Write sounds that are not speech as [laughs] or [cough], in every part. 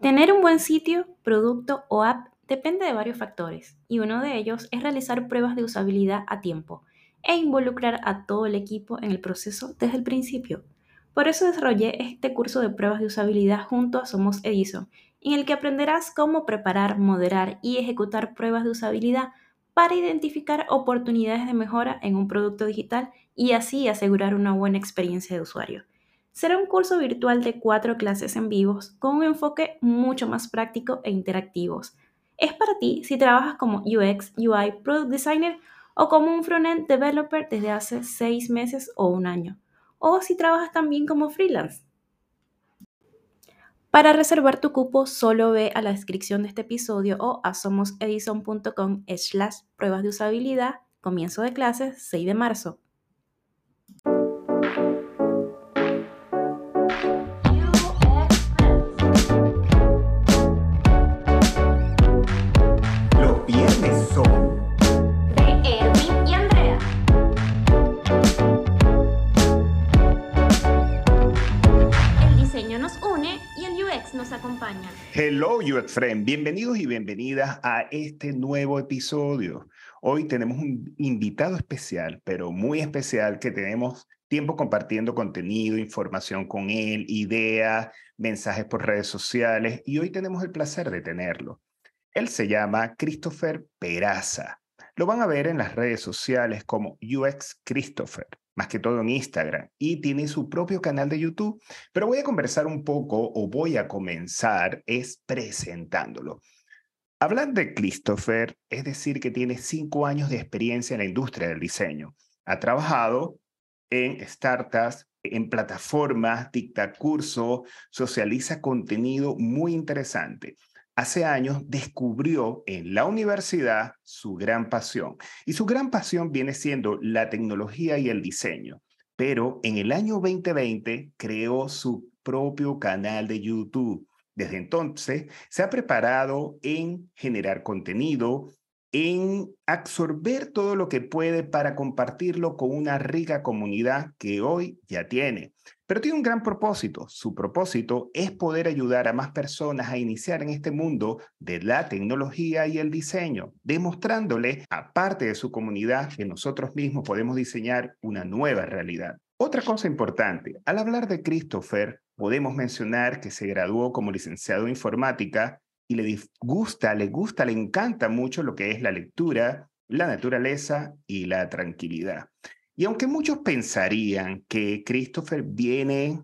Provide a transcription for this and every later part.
Tener un buen sitio, producto o app depende de varios factores y uno de ellos es realizar pruebas de usabilidad a tiempo e involucrar a todo el equipo en el proceso desde el principio. Por eso desarrollé este curso de pruebas de usabilidad junto a Somos Edison, en el que aprenderás cómo preparar, moderar y ejecutar pruebas de usabilidad para identificar oportunidades de mejora en un producto digital y así asegurar una buena experiencia de usuario. Será un curso virtual de cuatro clases en vivos con un enfoque mucho más práctico e interactivos. Es para ti si trabajas como UX, UI, Product Designer o como un frontend developer desde hace seis meses o un año. O si trabajas también como freelance. Para reservar tu cupo, solo ve a la descripción de este episodio o a somosedison.com slash pruebas de usabilidad, comienzo de clases 6 de marzo. Hello, UX Friend. Bienvenidos y bienvenidas a este nuevo episodio. Hoy tenemos un invitado especial, pero muy especial, que tenemos tiempo compartiendo contenido, información con él, ideas, mensajes por redes sociales, y hoy tenemos el placer de tenerlo. Él se llama Christopher Peraza. Lo van a ver en las redes sociales como UX Christopher más que todo en Instagram, y tiene su propio canal de YouTube. Pero voy a conversar un poco, o voy a comenzar, es presentándolo. Hablar de Christopher es decir que tiene cinco años de experiencia en la industria del diseño. Ha trabajado en startups, en plataformas, dicta cursos, socializa contenido muy interesante hace años descubrió en la universidad su gran pasión. Y su gran pasión viene siendo la tecnología y el diseño. Pero en el año 2020 creó su propio canal de YouTube. Desde entonces se ha preparado en generar contenido, en absorber todo lo que puede para compartirlo con una rica comunidad que hoy ya tiene. Pero tiene un gran propósito. Su propósito es poder ayudar a más personas a iniciar en este mundo de la tecnología y el diseño, demostrándole, aparte de su comunidad, que nosotros mismos podemos diseñar una nueva realidad. Otra cosa importante, al hablar de Christopher, podemos mencionar que se graduó como licenciado en informática y le gusta, le gusta, le encanta mucho lo que es la lectura, la naturaleza y la tranquilidad. Y aunque muchos pensarían que Christopher viene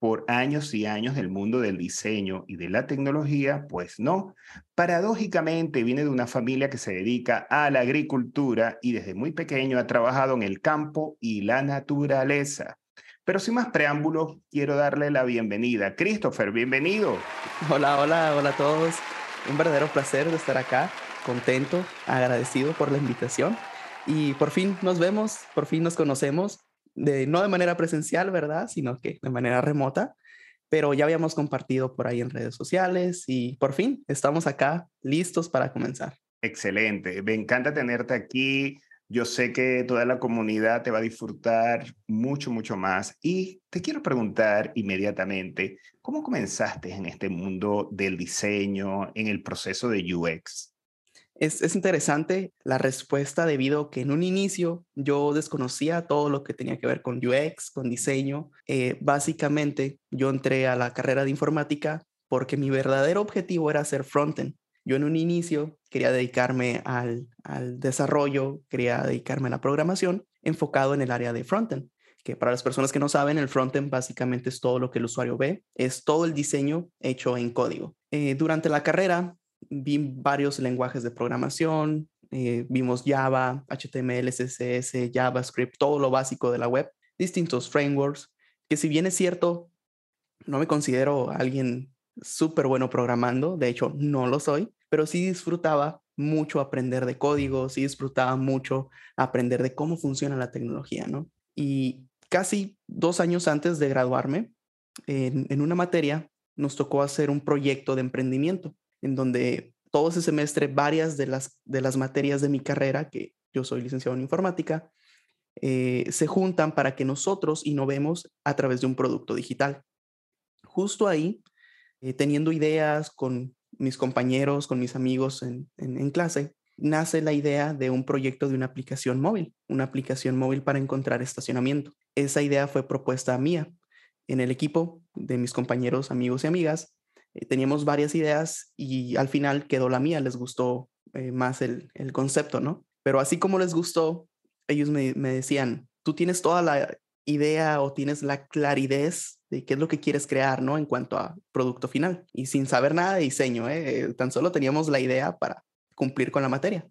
por años y años del mundo del diseño y de la tecnología, pues no. Paradójicamente viene de una familia que se dedica a la agricultura y desde muy pequeño ha trabajado en el campo y la naturaleza. Pero sin más preámbulos, quiero darle la bienvenida. Christopher, bienvenido. Hola, hola, hola a todos. Un verdadero placer de estar acá, contento, agradecido por la invitación. Y por fin nos vemos, por fin nos conocemos, de, no de manera presencial, ¿verdad? Sino que de manera remota, pero ya habíamos compartido por ahí en redes sociales y por fin estamos acá listos para comenzar. Excelente, me encanta tenerte aquí. Yo sé que toda la comunidad te va a disfrutar mucho, mucho más. Y te quiero preguntar inmediatamente, ¿cómo comenzaste en este mundo del diseño, en el proceso de UX? Es, es, interesante la respuesta debido a que en un inicio yo desconocía todo lo que tenía que ver con UX, con diseño. Eh, básicamente yo entré a la carrera de informática porque mi verdadero objetivo era ser frontend. Yo en un inicio quería dedicarme al, desarrollo, quería dedicarme a la programación enfocado en el área de frontend, que para las personas que no saben, el frontend básicamente es todo lo que el usuario ve, es todo el diseño hecho en código. Eh, durante la carrera vi varios lenguajes de programación, eh, vimos Java, HTML, CSS, JavaScript, todo lo básico de la web, distintos frameworks, que si bien es cierto, no me considero alguien súper bueno programando, de hecho no lo soy, pero sí disfrutaba mucho aprender de código, sí disfrutaba mucho aprender de cómo funciona la tecnología, ¿no? Y casi dos años antes de graduarme, en, una materia, nos tocó hacer un proyecto de emprendimiento, en donde todo ese semestre varias de las, de las materias de mi carrera, que yo soy licenciado en informática, eh, se juntan para que nosotros innovemos a través de un producto digital. Justo ahí eh, teniendo ideas con mis compañeros, con mis amigos en, en clase, nace la idea de un proyecto de una aplicación móvil, una aplicación móvil para encontrar estacionamiento. Esa idea fue propuesta mía. En el equipo de mis compañeros, amigos y amigas, eh, teníamos varias ideas y al final quedó la mía, les gustó eh, más el, el, concepto, ¿no? Pero así como les gustó, ellos me, me, decían, tú tienes toda la idea o tienes la claridad de qué es lo que quieres crear, ¿no? En cuanto a producto final. Y sin saber nada de diseño, ¿eh? tan solo teníamos la idea para cumplir con la materia.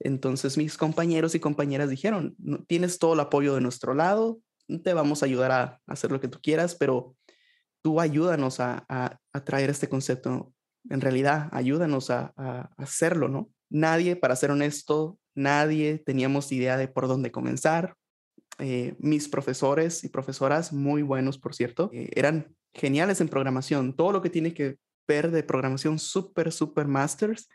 Entonces mis compañeros y compañeras dijeron, tienes todo el apoyo de nuestro lado, te vamos a ayudar a hacer lo que tú quieras, pero tú ayúdanos a, traer este concepto. En realidad, ayúdanos a, hacerlo, ¿no? Nadie, para ser honesto, nadie teníamos idea de por dónde comenzar. Eh, mis profesores y profesoras, muy buenos, por cierto, eh, eran geniales en programación. Todo lo que tiene que ver de programación, súper, súper masters,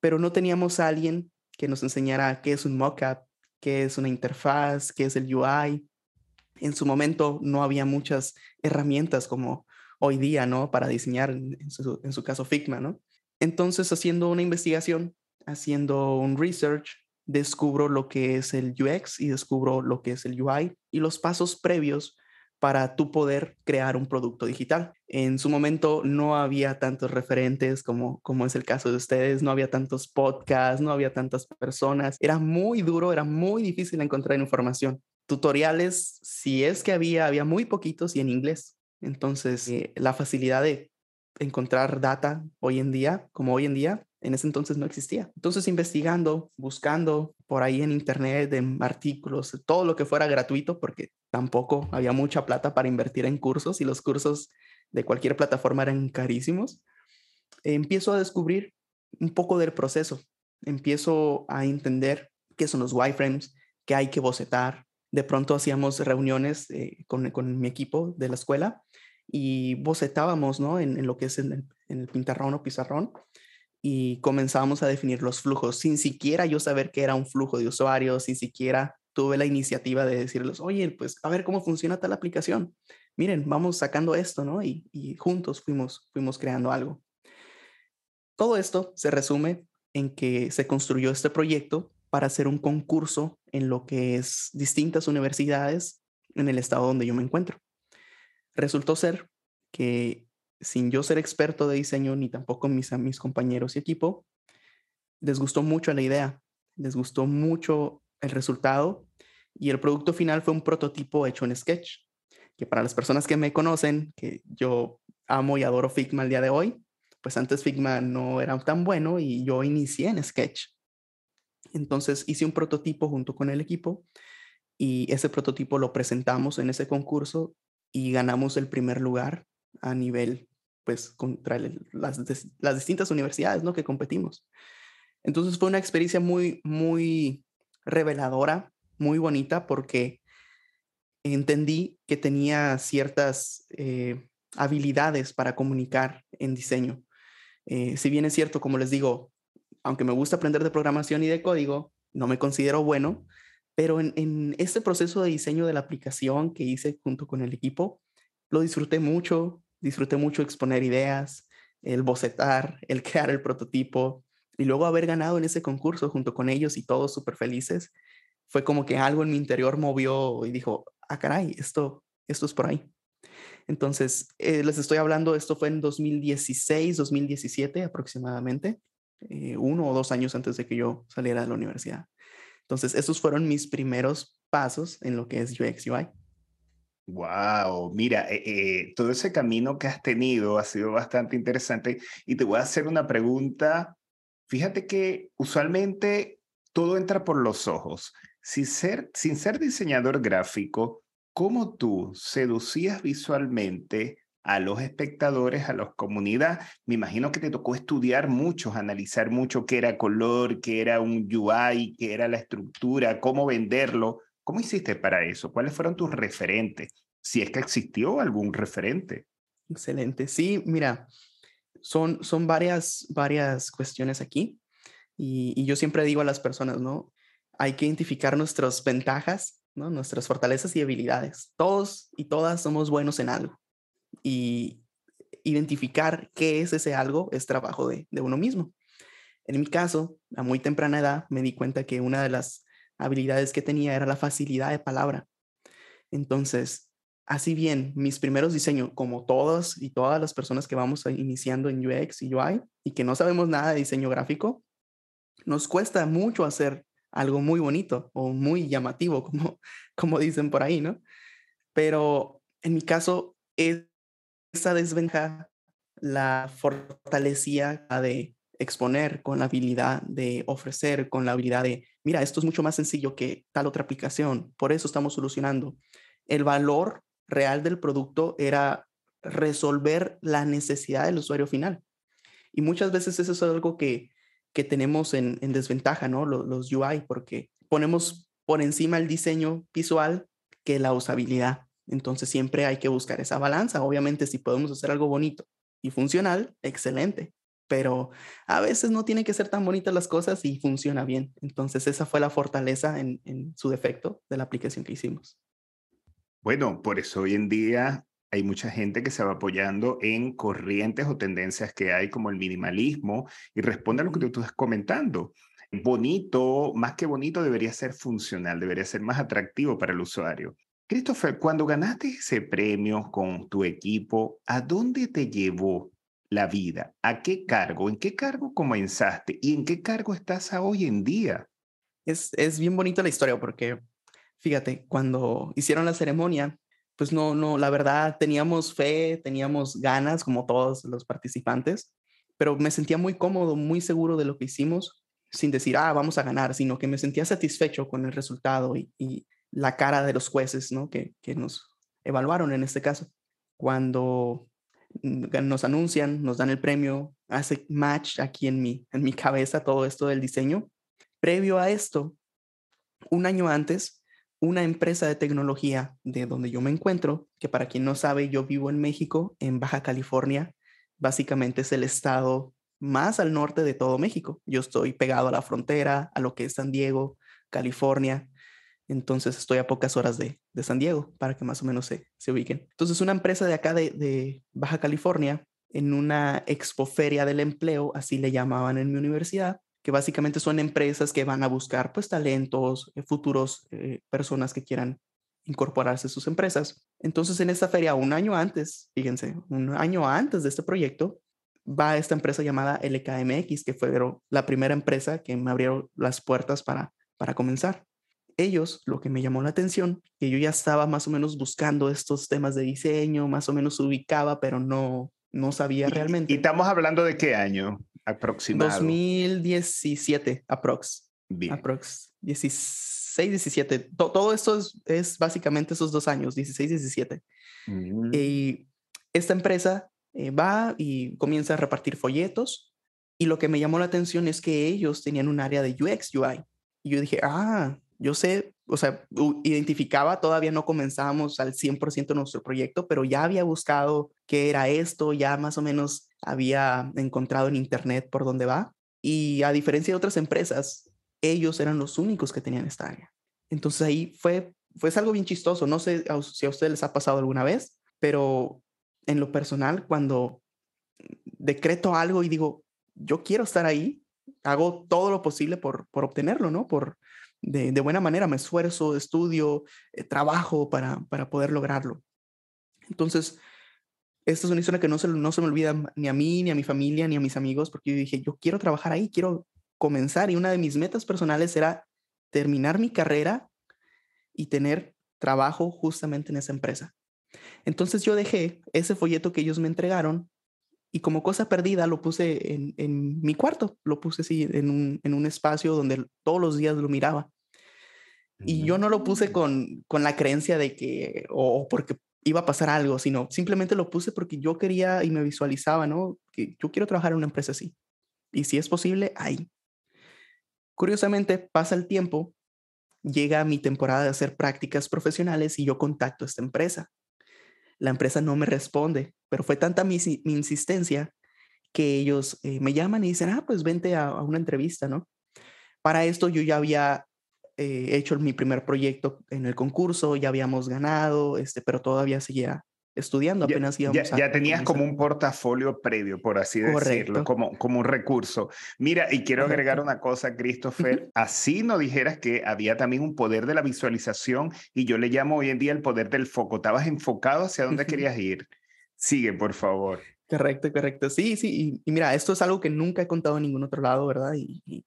pero no teníamos a alguien que nos enseñara qué es un mockup, qué es una interfaz, qué es el UI, en su momento no había muchas herramientas como hoy día, ¿no? Para diseñar, en su, caso Figma, ¿no? Entonces, haciendo una investigación, haciendo un research, descubro lo que es el UX y descubro lo que es el UI y los pasos previos para tú poder crear un producto digital. En su momento no había tantos referentes como, como es el caso de ustedes, no había tantos podcasts, no había tantas personas, era muy duro, era muy difícil encontrar información tutoriales, si es que había, había muy poquitos y en inglés. Entonces, eh, la facilidad de encontrar data hoy en día, como hoy en día, en ese entonces no existía. Entonces, investigando, buscando por ahí en internet, en artículos, todo lo que fuera gratuito, porque tampoco había mucha plata para invertir en cursos y los cursos de cualquier plataforma eran carísimos, empiezo a descubrir un poco del proceso. Empiezo a entender qué son los wireframes, qué hay que bocetar, de pronto hacíamos reuniones eh, con, mi equipo de la escuela y bocetábamos ¿no? en, lo que es en el, pintarrón o pizarrón y comenzábamos a definir los flujos sin siquiera yo saber qué era un flujo de usuarios, sin siquiera tuve la iniciativa de decirles, oye, pues a ver cómo funciona tal aplicación. Miren, vamos sacando esto, ¿no? Y, y juntos fuimos, fuimos creando algo. Todo esto se resume en que se construyó este proyecto para hacer un concurso en lo que es distintas universidades en el estado donde yo me encuentro. Resultó ser que sin yo ser experto de diseño ni tampoco mis, mis compañeros y equipo, les gustó mucho la idea, les gustó mucho el resultado y el producto final fue un prototipo hecho en Sketch, que para las personas que me conocen, que yo amo y adoro Figma el día de hoy, pues antes Figma no era tan bueno y yo inicié en Sketch. Entonces hice un prototipo junto con el equipo y ese prototipo lo presentamos en ese concurso y ganamos el primer lugar a nivel, pues, contra las, distintas universidades, ¿no? Que competimos. Entonces fue una experiencia muy, muy reveladora, muy bonita, porque entendí que tenía ciertas eh, habilidades para comunicar en diseño. Eh, si bien es cierto, como les digo, aunque me gusta aprender de programación y de código, no me considero bueno, pero en, este proceso de diseño de la aplicación que hice junto con el equipo, lo disfruté mucho, disfruté mucho exponer ideas, el bocetar, [laughs] el crear el prototipo y luego haber ganado en ese concurso junto con ellos y todos súper felices, fue como que algo en mi interior movió y dijo, ah, caray, esto, esto es por ahí. Entonces, eh, les estoy hablando, esto fue en 2016, 2017 aproximadamente. Eh, uno o dos años antes de que yo saliera de la universidad. Entonces, esos fueron mis primeros pasos en lo que es UX UI. Wow, mira, eh, eh, todo ese camino que has tenido ha sido bastante interesante y te voy a hacer una pregunta. Fíjate que usualmente todo entra por los ojos. Sin ser, sin ser diseñador gráfico, ¿cómo tú seducías visualmente a los espectadores, a la comunidad. Me imagino que te tocó estudiar mucho, analizar mucho qué era color, qué era un UI, qué era la estructura, cómo venderlo. ¿Cómo hiciste para eso? ¿Cuáles fueron tus referentes? Si es que existió algún referente. Excelente. Sí, mira, son, son varias, varias cuestiones aquí. Y, y yo siempre digo a las personas, ¿no? Hay que identificar nuestras ventajas, ¿no? Nuestras fortalezas y habilidades. Todos y todas somos buenos en algo y identificar qué es ese algo es trabajo de, de uno mismo. En mi caso, a muy temprana edad, me di cuenta que una de las habilidades que tenía era la facilidad de palabra. Entonces, así bien, mis primeros diseños, como todos y todas las personas que vamos iniciando en UX y UI y que no sabemos nada de diseño gráfico, nos cuesta mucho hacer algo muy bonito o muy llamativo, [laughs] como, como dicen por ahí, ¿no? Pero en mi caso, esa desventaja la fortalecía de exponer con la habilidad de ofrecer, con la habilidad de, mira, esto es mucho más sencillo que tal otra aplicación, por eso estamos solucionando. El valor real del producto era resolver la necesidad del usuario final. Y muchas veces eso es algo que, que tenemos en, desventaja, ¿no? Los, los UI, porque ponemos por encima el diseño visual que la usabilidad. Entonces siempre hay que buscar esa balanza. Obviamente si podemos hacer algo bonito y funcional, excelente. Pero a veces no tienen que ser tan bonitas las cosas y funciona bien. Entonces esa fue la fortaleza en, en su defecto de la aplicación que hicimos. Bueno, por eso hoy en día hay mucha gente que se va apoyando en corrientes o tendencias que hay como el minimalismo y responde a lo que tú estás comentando. Bonito, más que bonito, debería ser funcional, debería ser más atractivo para el usuario. Christopher, cuando ganaste ese premio con tu equipo, ¿a dónde te llevó la vida? ¿A qué cargo? ¿En qué cargo comenzaste? ¿Y en qué cargo estás hoy en día? Es, es bien bonita la historia porque, fíjate, cuando hicieron la ceremonia, pues no, no, la verdad teníamos fe, teníamos ganas como todos los participantes, pero me sentía muy cómodo, muy seguro de lo que hicimos, sin decir, ah, vamos a ganar, sino que me sentía satisfecho con el resultado y, la cara de los jueces, ¿no? Que, que nos evaluaron en este caso. Cuando nos anuncian, nos dan el premio, hace match aquí en mi, en mi cabeza todo esto del diseño. Previo a esto, un año antes, una empresa de tecnología de donde yo me encuentro, que para quien no sabe, yo vivo en México, en Baja California. Básicamente es el estado más al norte de todo México. Yo estoy pegado a la frontera, a lo que es San Diego, California. Entonces estoy a pocas horas de, San Diego para que más o menos se, se ubiquen. Entonces una empresa de acá de, Baja California, en una expoferia del empleo, así le llamaban en mi universidad, que básicamente son empresas que van a buscar pues talentos, eh, futuros eh, personas que quieran incorporarse a sus empresas. Entonces en esta feria, un año antes, fíjense, un año antes de este proyecto, va esta empresa llamada LKMX, que fue la primera empresa que me abrieron las puertas para, para comenzar. Ellos, lo que me llamó la atención, que yo ya estaba más o menos buscando estos temas de diseño, más o menos ubicaba, pero no, no sabía realmente. ¿Y estamos hablando de qué año? Aproximado. 2017, aprox. Bien. Aprox. 16, 17. todo esto es, básicamente esos dos años, 16, 17. Mm. Y esta empresa eh, va y comienza a repartir folletos. Y lo que me llamó la atención es que ellos tenían un área de UX, UI. Y yo dije, ah, yo sé, o sea, identificaba, todavía no comenzábamos al 100% nuestro proyecto, pero ya había buscado qué era esto, ya más o menos había encontrado en internet por dónde va. Y a diferencia de otras empresas, ellos eran los únicos que tenían esta área. Entonces ahí fue, fue algo bien chistoso. No sé si a ustedes les ha pasado alguna vez, pero en lo personal, cuando decreto algo y digo, yo quiero estar ahí, hago todo lo posible por, por obtenerlo, ¿no? Por, de, buena manera, me esfuerzo, estudio, eh, trabajo para, para poder lograrlo. Entonces, esta es una historia que no se, no se me olvida ni a mí, ni a mi familia, ni a mis amigos, porque yo dije, yo quiero trabajar ahí, quiero comenzar y una de mis metas personales era terminar mi carrera y tener trabajo justamente en esa empresa. Entonces yo dejé ese folleto que ellos me entregaron y como cosa perdida lo puse en, en mi cuarto, lo puse así en un, en un, espacio donde todos los días lo miraba. Y yo no lo puse mm. con, con la creencia de que, o porque iba a pasar algo, sino simplemente lo puse porque yo quería y me visualizaba, ¿no? Que yo quiero trabajar en una empresa así. Y si es posible, ahí. Curiosamente, pasa el tiempo, llega mi temporada de hacer prácticas profesionales y yo contacto a esta empresa la empresa no me responde, pero fue tanta mi, insistencia que ellos eh, me llaman y dicen, ah, pues vente a, una entrevista, ¿no? Para esto yo ya había eh, hecho mi primer proyecto en el concurso, ya habíamos ganado, este, pero todavía seguía estudiando, apenas ya, íbamos ya, ya tenías como un portafolio previo, por así Correcto. decirlo, como, como un recurso. Mira, y quiero Correcto. agregar una cosa, Christopher, así no dijeras que había también un poder de la visualización y yo le llamo hoy en día el poder del foco. Estabas enfocado hacia dónde querías ir. Sigue, por favor. Correcto, correcto. Sí, sí. Y, y mira, esto es algo que nunca he contado en ningún otro lado, ¿verdad? Y, y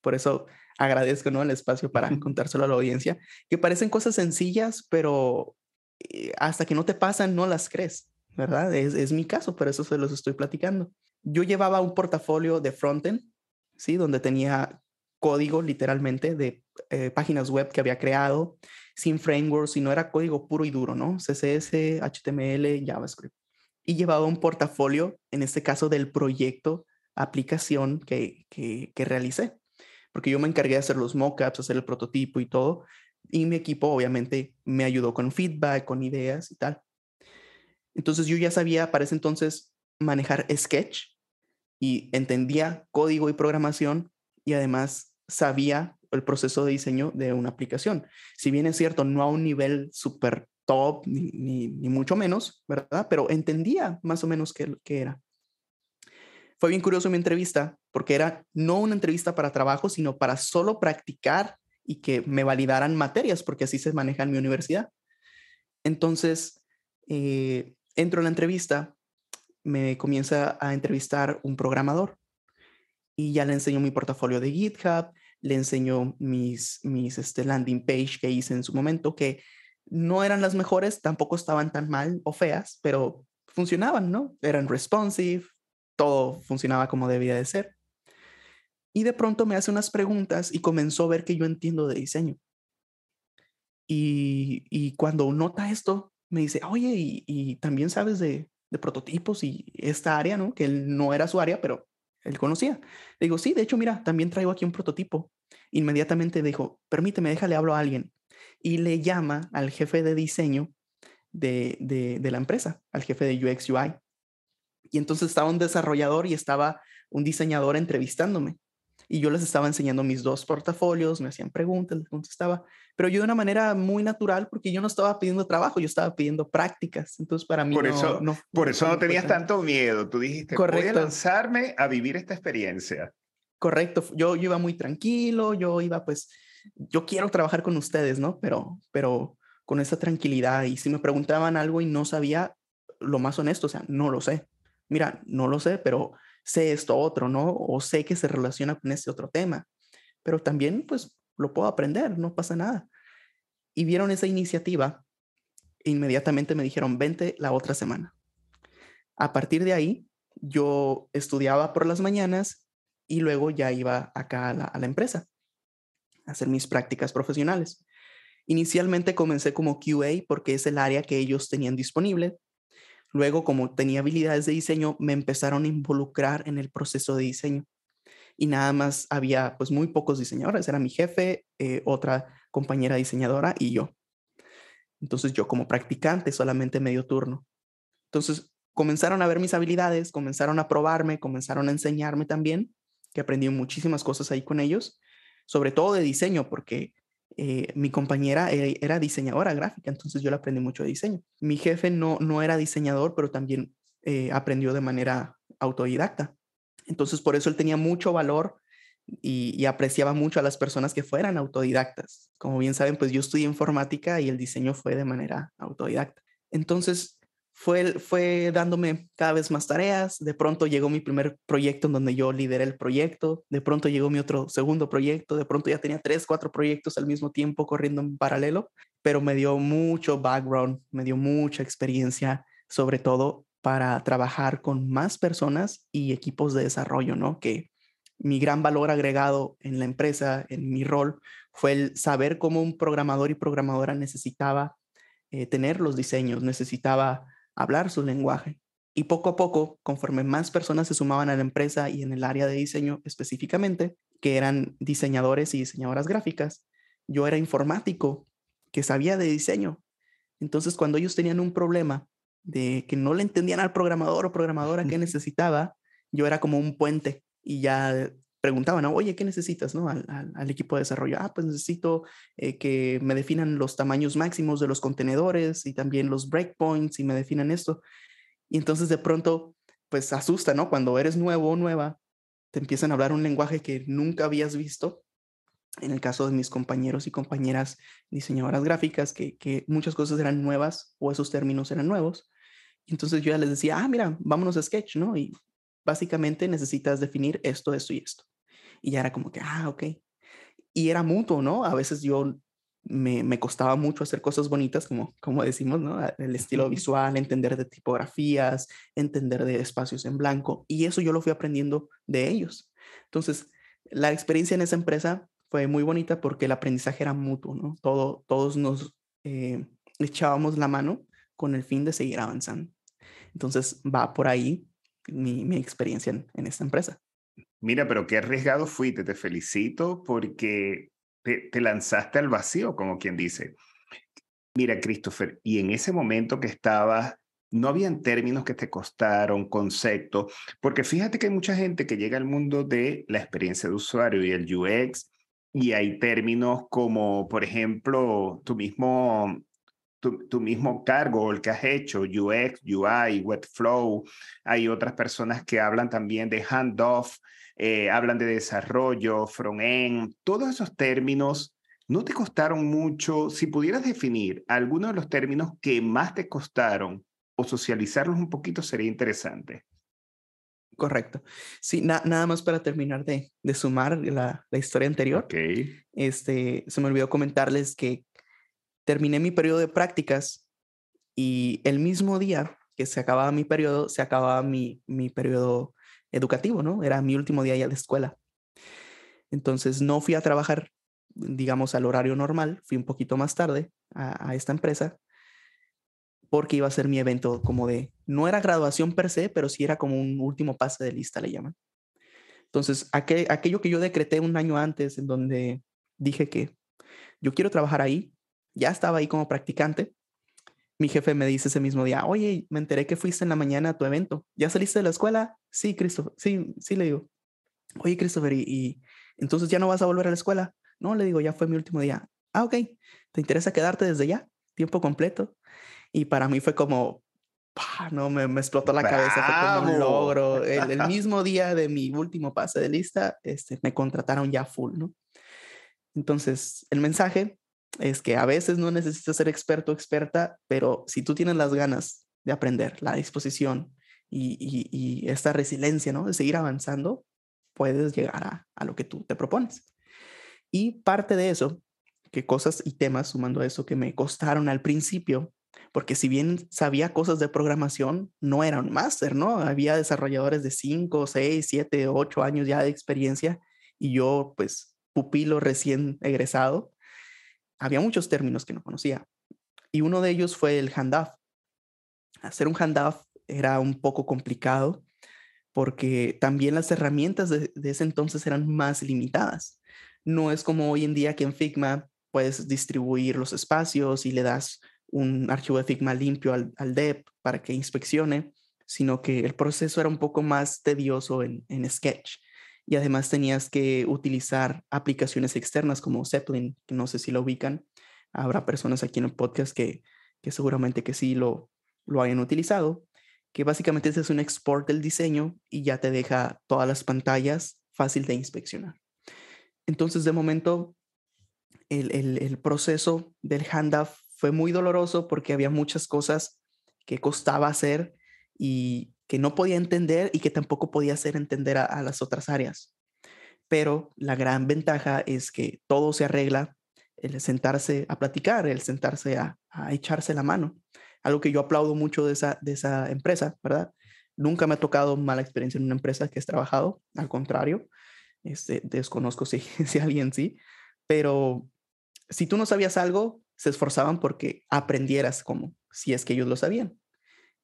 por eso agradezco, ¿no? El espacio para [laughs] contárselo a la audiencia, que parecen cosas sencillas, pero hasta que no te pasan, no las crees, ¿verdad? Es, mi caso, por eso se los estoy platicando. Yo llevaba un portafolio de frontend, ¿sí? Donde tenía código literalmente de eh, páginas web que había creado, sin frameworks, y no era código puro y duro, ¿no? CSS, HTML, JavaScript. Y llevaba un portafolio, en este caso del proyecto, aplicación que, que, que realicé. Porque yo me encargué de hacer los mockups, hacer el prototipo y todo. Y mi equipo obviamente me ayudó con feedback, con ideas y tal. Entonces yo ya sabía para ese entonces manejar Sketch y entendía código y programación y además sabía el proceso de diseño de una aplicación. Si bien es cierto, no a un nivel súper top, ni, ni, ni, mucho menos, ¿verdad? Pero entendía más o menos qué, qué era. Fue bien curioso mi entrevista porque era no una entrevista para trabajo, sino para solo practicar y que me validaran materias, porque así se maneja en mi universidad. Entonces, eh, entro en la entrevista, me comienza a entrevistar un programador y ya le enseño mi portafolio de GitHub, le enseño mis, mis este, landing page que hice en su momento, que no eran las mejores, tampoco estaban tan mal o feas, pero funcionaban, ¿no? Eran responsive, todo funcionaba como debía de ser. Y de pronto me hace unas preguntas y comenzó a ver que yo entiendo de diseño. Y, y cuando nota esto, me dice, oye, y, también sabes de, de, prototipos y esta área, ¿no? Que él no era su área, pero él conocía. Le digo, sí, de hecho, mira, también traigo aquí un prototipo. Inmediatamente dijo, permíteme, déjale, hablo a alguien. Y le llama al jefe de diseño de, de, de la empresa, al jefe de UX UI. Y entonces estaba un desarrollador y estaba un diseñador entrevistándome. Y yo les estaba enseñando mis dos portafolios, me hacían preguntas, les contestaba, pero yo de una manera muy natural porque yo no estaba pidiendo trabajo, yo estaba pidiendo prácticas. Entonces para mí por no, eso, no, por eso no, tenías tanto miedo. Tú dijiste, Correcto. voy a lanzarme a vivir esta experiencia. Correcto. Yo, yo iba muy tranquilo, yo iba pues, yo quiero trabajar con ustedes, ¿no? Pero, pero con esa tranquilidad. Y si me preguntaban algo y no sabía, lo más honesto, o sea, no lo sé. Mira, no lo sé, pero sé esto otro, ¿no? O sé que se relaciona con este otro tema, pero también pues lo puedo aprender, no pasa nada. Y vieron esa iniciativa, inmediatamente me dijeron, vente la otra semana. A partir de ahí, yo estudiaba por las mañanas y luego ya iba acá a la empresa a hacer mis prácticas profesionales. Inicialmente comencé como QA porque es el área que ellos tenían disponible, Luego, como tenía habilidades de diseño, me empezaron a involucrar en el proceso de diseño. Y nada más había pues muy pocos diseñadores. Era mi jefe, eh, otra compañera diseñadora y yo. Entonces yo como practicante solamente medio turno. Entonces comenzaron a ver mis habilidades, comenzaron a probarme, comenzaron a enseñarme también, que aprendí muchísimas cosas ahí con ellos, sobre todo de diseño, porque eh, mi compañera era, era, diseñadora gráfica, entonces yo le aprendí mucho de diseño. Mi jefe no, no era diseñador, pero también eh, aprendió de manera autodidacta. Entonces por eso él tenía mucho valor y, y, apreciaba mucho a las personas que fueran autodidactas. Como bien saben, pues yo estudié informática y el diseño fue de manera autodidacta. Entonces fue, fue dándome cada vez más tareas. De pronto llegó mi primer proyecto en donde yo lideré el proyecto. De pronto llegó mi otro segundo proyecto. De pronto ya tenía tres, cuatro proyectos al mismo tiempo corriendo en paralelo. Pero me dio mucho background, me dio mucha experiencia, sobre todo para trabajar con más personas y equipos de desarrollo, ¿no? Que mi gran valor agregado en la empresa, en mi rol, fue el saber cómo un programador y programadora necesitaba eh, tener los diseños, necesitaba hablar su lenguaje. Y poco a poco, conforme más personas se sumaban a la empresa y en el área de diseño específicamente, que eran diseñadores y diseñadoras gráficas, yo era informático que sabía de diseño. Entonces, cuando ellos tenían un problema de que no le entendían al programador o programadora que [laughs] necesitaba, yo era como un puente y ya preguntaban, oye, ¿qué necesitas ¿no? al, equipo de desarrollo? Ah, pues necesito eh, que me definan los tamaños máximos de los contenedores y también los breakpoints y me definan esto. Y entonces de pronto, pues asusta, ¿no? Cuando eres nuevo o nueva, te empiezan a hablar un lenguaje que nunca habías visto. En el caso de mis compañeros y compañeras diseñadoras gráficas, que, muchas cosas eran nuevas o esos términos eran nuevos. Entonces yo ya les decía, ah, mira, vámonos a Sketch, ¿no? Y básicamente necesitas definir esto, esto y esto. Y ya era como que, ah, ok. Y era mutuo, ¿no? A veces yo me, me, costaba mucho hacer cosas bonitas, como, como decimos, ¿no? El estilo visual, entender de tipografías, entender de espacios en blanco. Y eso yo lo fui aprendiendo de ellos. Entonces, la experiencia en esa empresa fue muy bonita porque el aprendizaje era mutuo, ¿no? Todo, todos nos eh, echábamos la mano con el fin de seguir avanzando. Entonces, va por ahí mi, mi experiencia en, en esta empresa. Mira, pero qué arriesgado fuiste, te felicito porque te, te, lanzaste al vacío, como quien dice. Mira, Christopher, y en ese momento que estabas, no habían términos que te costaron, conceptos, porque fíjate que hay mucha gente que llega al mundo de la experiencia de usuario y el UX, y hay términos como, por ejemplo, tu mismo tu, tu, mismo cargo, el que has hecho, UX, UI, Webflow. Hay otras personas que hablan también de handoff, eh, hablan de desarrollo, front-end. Todos esos términos no te costaron mucho. Si pudieras definir algunos de los términos que más te costaron o socializarlos un poquito, sería interesante. Correcto. Sí, na nada más para terminar de, de sumar la, la, historia anterior. Okay. Este, se me olvidó comentarles que terminé mi periodo de prácticas y el mismo día que se acababa mi periodo, se acababa mi, mi periodo educativo, ¿no? Era mi último día ya de escuela. Entonces no fui a trabajar, digamos, al horario normal, fui un poquito más tarde a, esta empresa porque iba a ser mi evento como de, no era graduación per se, pero sí era como un último pase de lista, le llaman. Entonces, aquel, aquello que yo decreté un año antes, en donde dije que yo quiero trabajar ahí, ya estaba ahí como practicante. Mi jefe me dice ese mismo día, oye, me enteré que fuiste en la mañana a tu evento. ¿Ya saliste de la escuela? Sí, Christopher. Sí, sí, le digo. Oye, Christopher, ¿y, y entonces ya no vas a volver a la escuela? No, le digo, ya fue mi último día. Ah, ok. ¿Te interesa quedarte desde ya? Tiempo completo. Y para mí fue como, no, me, me, explotó la cabeza, fue como un logro. [laughs] El, el, mismo día de mi último pase de lista, este, me contrataron ya full, ¿no? Entonces, el mensaje es que a veces no necesitas ser experto o experta, pero si tú tienes las ganas de aprender, la disposición y, y, esta resiliencia, ¿no? De seguir avanzando, puedes llegar a, a, lo que tú te propones. Y parte de eso, que cosas y temas, sumando a eso, que me costaron al principio, porque si bien sabía cosas de programación, no era un máster, ¿no? Había desarrolladores de 5, 6, 7, 8 años ya de experiencia y yo, pues, pupilo recién egresado, había muchos términos que no conocía. Y uno de ellos fue el handoff. Hacer un handoff era un poco complicado porque también las herramientas de, ese entonces eran más limitadas. No es como hoy en día que en Figma puedes distribuir los espacios y le das un archivo de Figma limpio al, al dev para que inspeccione, sino que el proceso era un poco más tedioso en, en Sketch y además tenías que utilizar aplicaciones externas como Zeppelin, que no sé si lo ubican. Habrá personas aquí en el podcast que, que seguramente que sí lo, lo hayan utilizado, que básicamente es un export del diseño y ya te deja todas las pantallas fácil de inspeccionar. Entonces, de momento, el, el, el proceso del handoff fue muy doloroso porque había muchas cosas que costaba hacer y que no podía entender y que tampoco podía hacer entender a, las otras áreas. Pero la gran ventaja es que todo se arregla, el sentarse a platicar, el sentarse a, a echarse la mano. Algo que yo aplaudo mucho de esa, de esa empresa, ¿verdad? Nunca me ha tocado mala experiencia en una empresa que he trabajado, al contrario, este, desconozco si, [laughs] si alguien sí, pero si tú no sabías algo, se esforzaban porque aprendieras como si es que ellos lo sabían.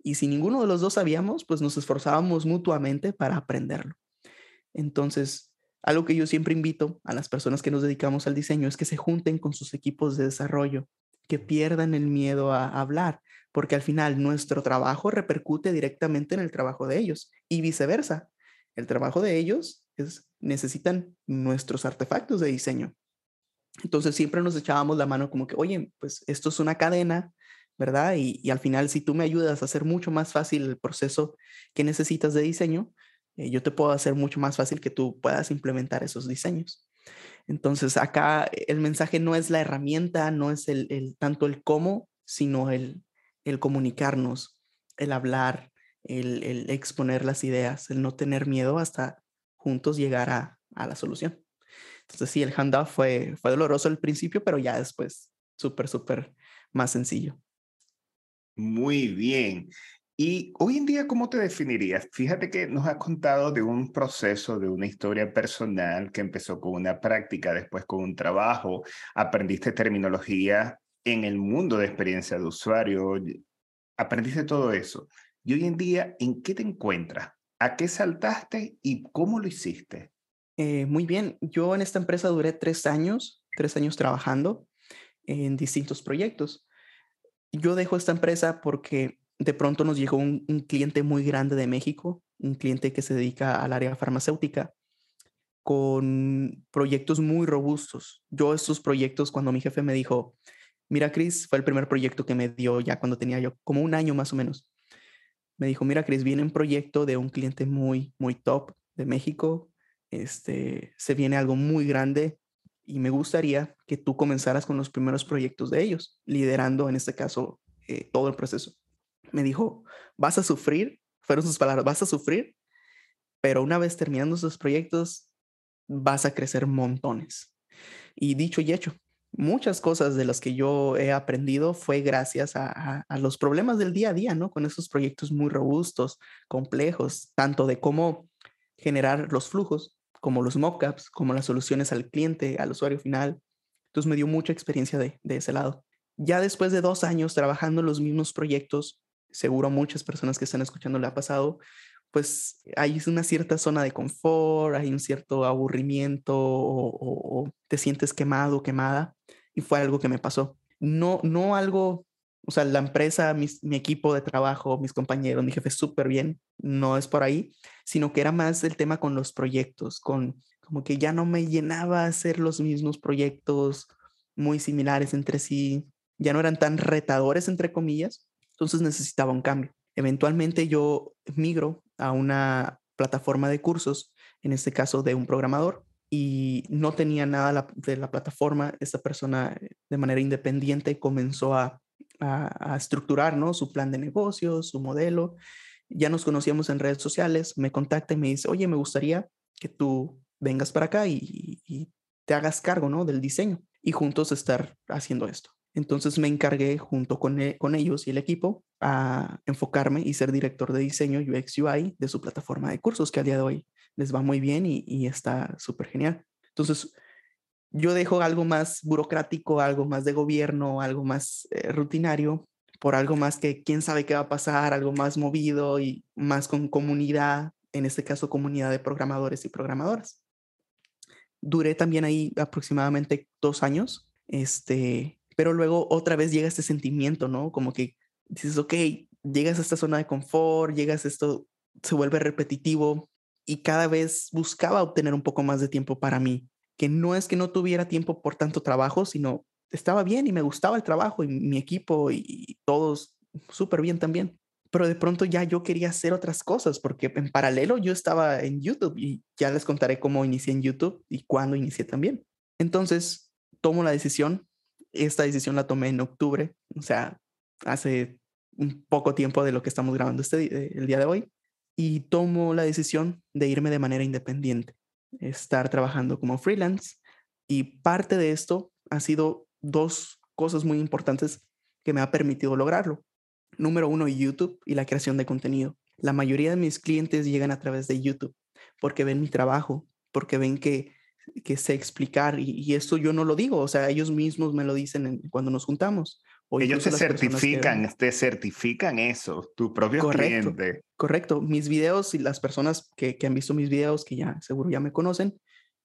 Y si ninguno de los dos sabíamos, pues nos esforzábamos mutuamente para aprenderlo. Entonces, algo que yo siempre invito a las personas que nos dedicamos al diseño es que se junten con sus equipos de desarrollo, que pierdan el miedo a hablar, porque al final nuestro trabajo repercute directamente en el trabajo de ellos y viceversa. el trabajo de ellos es, necesitan nuestros artefactos de diseño. Entonces siempre nos echábamos la mano como que, oye, pues esto es una cadena, ¿verdad? Y, al final, si tú me ayudas a hacer mucho más fácil el proceso que necesitas de diseño, eh, yo te puedo hacer mucho más fácil que tú puedas implementar esos diseños. Entonces, acá el mensaje no es la herramienta, no es el, tanto el cómo, sino el, el comunicarnos, el hablar, el, el, exponer las ideas, el no tener miedo hasta juntos llegar a, a la solución. Entonces, sí, el handoff fue, fue doloroso al principio, pero ya después súper, súper más sencillo. Muy bien. Y hoy en día, ¿cómo te definirías? Fíjate que nos has contado de un proceso, de una historia personal que empezó con una práctica, después con un trabajo, aprendiste terminología en el mundo de experiencia de usuario, aprendiste todo eso. Y hoy en día, ¿en qué te encuentras? ¿A qué saltaste y cómo lo hiciste? Eh, muy bien, yo en esta empresa duré tres años, tres años trabajando en distintos proyectos. Yo dejo esta empresa porque de pronto nos llegó un, cliente muy grande de México, un cliente que se dedica al área farmacéutica, con proyectos muy robustos. Yo estos proyectos, cuando mi jefe me dijo, mira, Chris, fue el primer proyecto que me dio ya cuando tenía yo como un año más o menos. Me dijo, mira, Chris, viene un proyecto de un cliente muy, muy top de México. Este, se viene algo muy grande y me gustaría que tú comenzaras con los primeros proyectos de ellos, liderando en este caso eh, todo el proceso me dijo, vas a sufrir, fueron sus palabras, vas a sufrir, pero una vez terminando esos proyectos, vas a crecer montones. Y dicho y hecho, muchas cosas de las que yo he aprendido fue gracias a, los problemas del día a día, ¿no? Con esos proyectos muy robustos, complejos, tanto de cómo generar los flujos, como los mockups, como las soluciones al cliente, al usuario final. Entonces me dio mucha experiencia de, de ese lado. Ya después de dos años trabajando en los mismos proyectos, seguro a muchas personas que están escuchando le ha pasado, pues hay una cierta zona de confort, hay un cierto aburrimiento o, te sientes quemado, quemada, y fue algo que me pasó. No, no algo, o sea, la empresa, mi equipo de trabajo, mis compañeros, mi jefe súper bien, no es por ahí, sino que era más el tema con los proyectos, con como que ya no me llenaba hacer los mismos proyectos muy similares entre sí, ya no eran tan retadores, entre comillas, entonces necesitaba un cambio. Eventualmente yo migro a una plataforma de cursos, en este caso de un programador, y no tenía nada de la plataforma. Esta persona eh, de manera independiente comenzó a, estructurar ¿no? su plan de negocios, su modelo. Ya nos conocíamos en redes sociales, me contacta y me dice, oye, me gustaría que tú vengas para acá y, y te hagas cargo ¿no? del diseño y juntos estar haciendo esto. Entonces me encargué junto con, e, con, ellos y el equipo a enfocarme y ser director de diseño UX UI de su plataforma de cursos que al día de hoy les va muy bien y, está súper genial. Entonces yo dejo algo más burocrático, algo más de gobierno, algo más eh, rutinario por algo más que quién sabe qué va a pasar, algo más movido y más con comunidad, en este caso comunidad de programadores y programadoras. Duré también ahí aproximadamente dos años, este, pero luego otra vez llega este sentimiento, ¿no? Como que dices, ok, llegas a esta zona de confort, llegas a esto, se vuelve repetitivo y cada vez buscaba obtener un poco más de tiempo para mí, que no es que no tuviera tiempo por tanto trabajo, sino estaba bien y me gustaba el trabajo y mi equipo y todos súper bien también. Pero de pronto ya yo quería hacer otras cosas porque en paralelo yo estaba en YouTube y ya les contaré cómo inicié en YouTube y cuándo inicié también. Entonces tomo la decisión esta decisión la tomé en octubre, o sea, hace un poco tiempo de lo que estamos grabando este, el día de hoy, y tomo la decisión de irme de manera independiente, estar trabajando como freelance. Y parte de esto ha sido dos cosas muy importantes que me ha permitido lograrlo. Número uno, YouTube y la creación de contenido. La mayoría de mis clientes llegan a través de YouTube porque ven mi trabajo, porque ven que que sé explicar y, esto yo no lo digo, o sea, ellos mismos me lo dicen cuando nos juntamos. Ellos te certifican, te certifican eso, tu propio correcto, cliente. Correcto, mis videos y las personas que, que han visto mis videos, que ya seguro ya me conocen,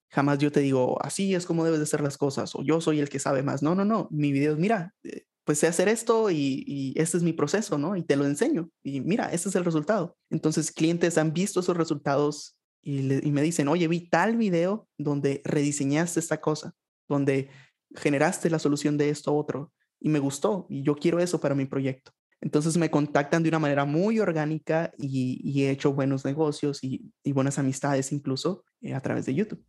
jamás yo te digo, así es como debes de hacer las cosas, o yo soy el que sabe más. No, no, no, mi video es, mira, eh, pues sé hacer esto y, y, este es mi proceso, ¿no? Y te lo enseño. Y mira, este es el resultado. Entonces, clientes han visto esos resultados y, y me dicen, oye, vi tal video donde rediseñaste esta cosa, donde generaste la solución de esto a otro y me gustó y yo quiero eso para mi proyecto. Entonces me contactan de una manera muy orgánica y, he hecho buenos negocios y, buenas amistades incluso eh, a través de YouTube.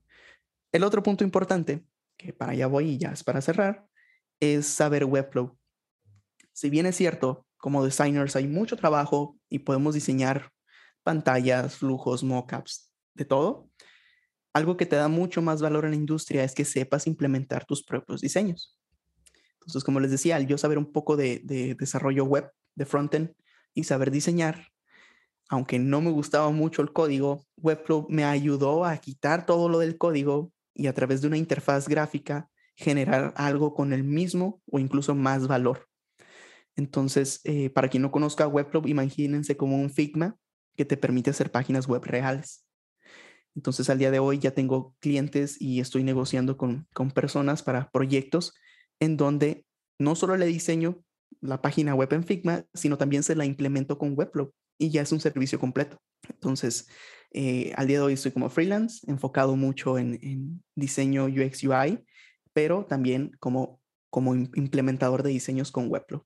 El otro punto importante, que para allá voy y ya es para cerrar, es saber Webflow. Si bien es cierto, como designers hay mucho trabajo y podemos diseñar pantallas, flujos, mockups, de todo, algo que te da mucho más valor en la industria es que sepas implementar tus propios diseños. Entonces, como les decía, al yo saber un poco de, de desarrollo web, de frontend y saber diseñar, aunque no me gustaba mucho el código, Webflow me ayudó a quitar todo lo del código y a través de una interfaz gráfica generar algo con el mismo o incluso más valor. Entonces, eh, para quien no conozca Webflow, imagínense como un Figma que te permite hacer páginas web reales. Entonces, al día de hoy ya tengo clientes y estoy negociando con, con personas para proyectos en donde no solo le diseño la página web en Figma, sino también se la implemento con Webflow y ya es un servicio completo. Entonces, eh, al día de hoy estoy como freelance, enfocado mucho en, diseño UX UI, pero también como, como implementador de diseños con Webflow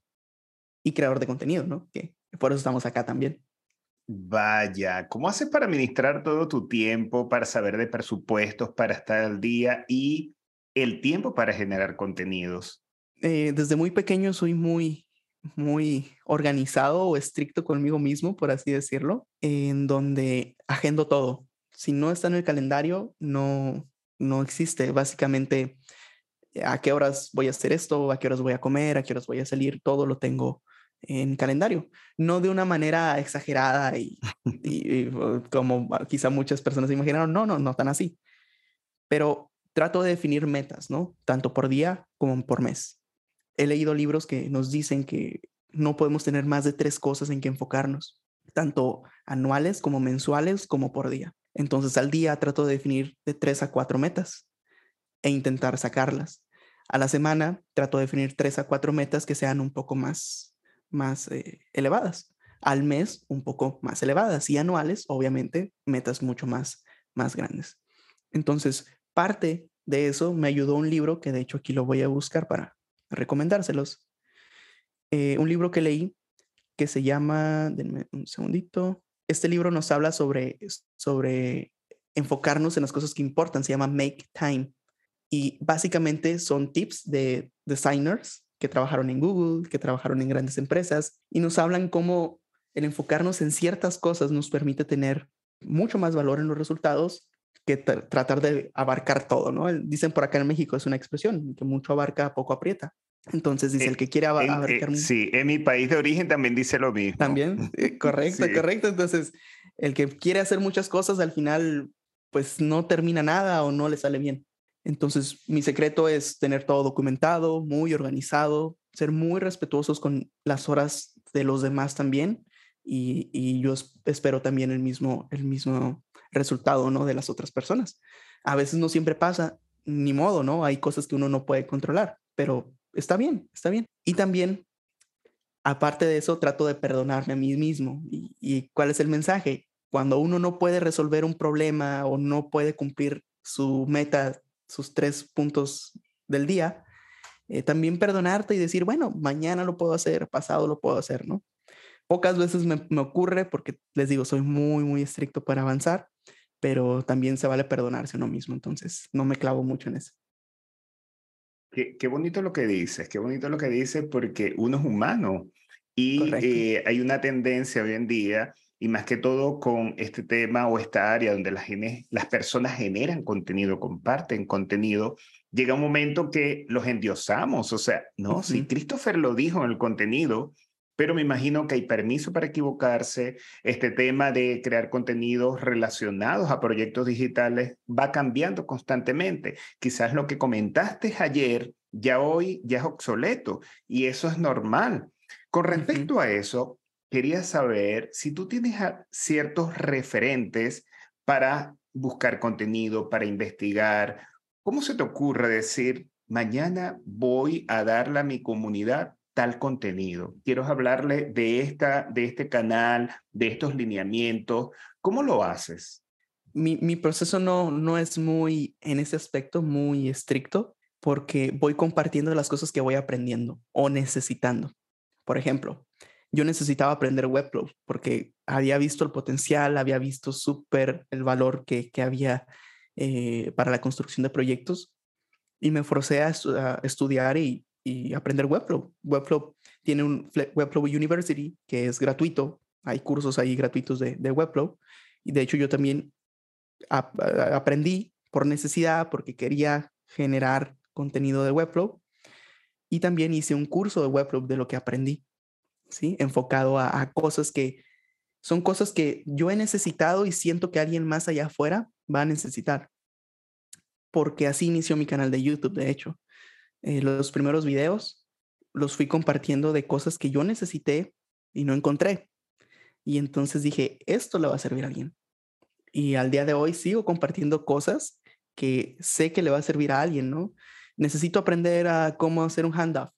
y creador de contenido, ¿no? Que por eso estamos acá también. Vaya, ¿cómo haces para administrar todo tu tiempo, para saber de presupuestos, para estar al día y el tiempo para generar contenidos? Eh, desde muy pequeño soy muy, muy organizado o estricto conmigo mismo, por así decirlo, en donde agendo todo. Si no está en el calendario, no, no existe. Básicamente, a qué horas voy a hacer esto, a qué horas voy a comer, a qué horas voy a salir, todo lo tengo en calendario. No de una manera exagerada y, [laughs] y como quizá muchas personas se imaginaron, no, no, no tan así. Pero trato de definir metas, ¿no? Tanto por día como por mes he leído libros que nos dicen que no podemos tener más de tres cosas en que enfocarnos, tanto anuales como mensuales como por día. Entonces al día trato de definir de tres a cuatro metas e intentar sacarlas. A la semana trato de definir tres a cuatro metas que sean un poco más, más eh, elevadas. Al mes un poco más elevadas y anuales, obviamente, metas mucho más, más grandes. Entonces, parte de eso me ayudó un libro que de hecho aquí lo voy a buscar para, recomendárselos. Eh, un libro que leí que se llama, denme un segundito, este libro nos habla sobre, sobre enfocarnos en las cosas que importan, se llama Make Time. Y básicamente son tips de designers que trabajaron en Google, que trabajaron en grandes empresas, y nos hablan cómo el enfocarnos en ciertas cosas nos permite tener mucho más valor en los resultados que tratar de abarcar todo, ¿no? Dicen por acá en México, es una expresión, que mucho abarca, poco aprieta. Entonces dice, eh, el que quiere eh, abarcar... sí, en mi país de origen también dice lo mismo. También, eh, [laughs] correcto, correcto. Entonces, el que quiere hacer muchas cosas, al final, pues no termina nada o no le sale bien. Entonces, mi secreto es tener todo documentado, muy organizado, ser muy respetuosos con las horas de los demás también. Y, y yo espero también el mismo, el mismo resultado, ¿no? De las otras personas. A veces no siempre pasa, ni modo, ¿no? Hay cosas que uno no puede controlar, pero está bien, está bien. Y también, aparte de eso, trato de perdonarme a mí mismo. ¿Y, cuál es el mensaje? Cuando uno no puede resolver un problema o no puede cumplir su meta, sus tres puntos del día, eh, también perdonarte y decir, bueno, mañana lo puedo hacer, pasado lo puedo hacer, ¿no? Pocas veces me, me ocurre porque les digo, soy muy, muy estricto para avanzar, pero también se vale perdonarse uno mismo, entonces no me clavo mucho en eso. Qué, qué bonito lo que dices, qué bonito lo que dices porque uno es humano y eh, hay una tendencia hoy en día y más que todo con este tema o esta área donde las, las personas generan contenido, comparten contenido, llega un momento que los endiosamos. O sea, no, si Christopher lo dijo en el contenido, pero me imagino que hay permiso para equivocarse. Este tema de crear contenidos relacionados a proyectos digitales va cambiando constantemente. Quizás lo que comentaste ayer ya hoy ya es obsoleto y eso es normal. Con respecto a eso, quería saber si tú tienes ciertos referentes para buscar contenido, para investigar. ¿Cómo se te ocurre decir, mañana voy a darle a mi comunidad tal contenido. Quiero hablarle de, esta, de este canal, de estos lineamientos. ¿Cómo lo haces? mi, mi, proceso no, no es muy, en ese aspecto, muy estricto, porque voy compartiendo las cosas que voy aprendiendo o necesitando. Por ejemplo, yo necesitaba aprender Webflow porque había visto el potencial, había visto súper el valor que, que había eh, para la construcción de proyectos y me forcé a, a estudiar y, y, aprender Webflow. Webflow tiene un Webflow University que es gratuito, hay cursos ahí gratuitos de, Webflow y de hecho yo también aprendí por necesidad porque quería generar contenido de Webflow y también hice un curso de Webflow de lo que aprendí. ¿sí? Enfocado a, cosas que son cosas que yo he necesitado y siento que alguien más allá afuera va a necesitar. Porque así inició mi canal de YouTube, de hecho. Eh, los primeros videos los fui compartiendo de cosas que yo necesité y no encontré. Y entonces dije, esto le va a servir a alguien. Y al día de hoy sigo compartiendo cosas que sé que le va a servir a alguien, ¿no? Necesito aprender a cómo hacer un handoff.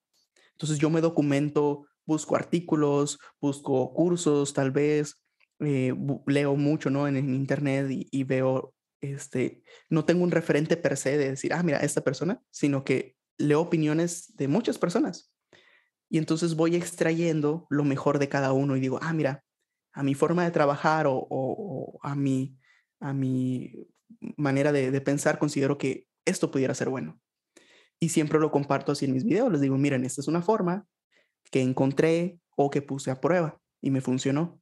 Entonces yo me documento busco artículos, busco cursos, tal vez, eh, leo mucho, ¿no? En, internet y, veo, este, no tengo un referente per se de decir, ah, mira, esta persona, sino que leo opiniones de muchas personas. Y entonces voy extrayendo lo mejor de cada uno y digo, ah, mira, a mi forma de trabajar o, a, mi, a mi manera de, de, pensar, considero que esto pudiera ser bueno. Y siempre lo comparto así en mis videos. Les digo, miren, esta es una forma, que encontré o que puse a prueba y me funcionó.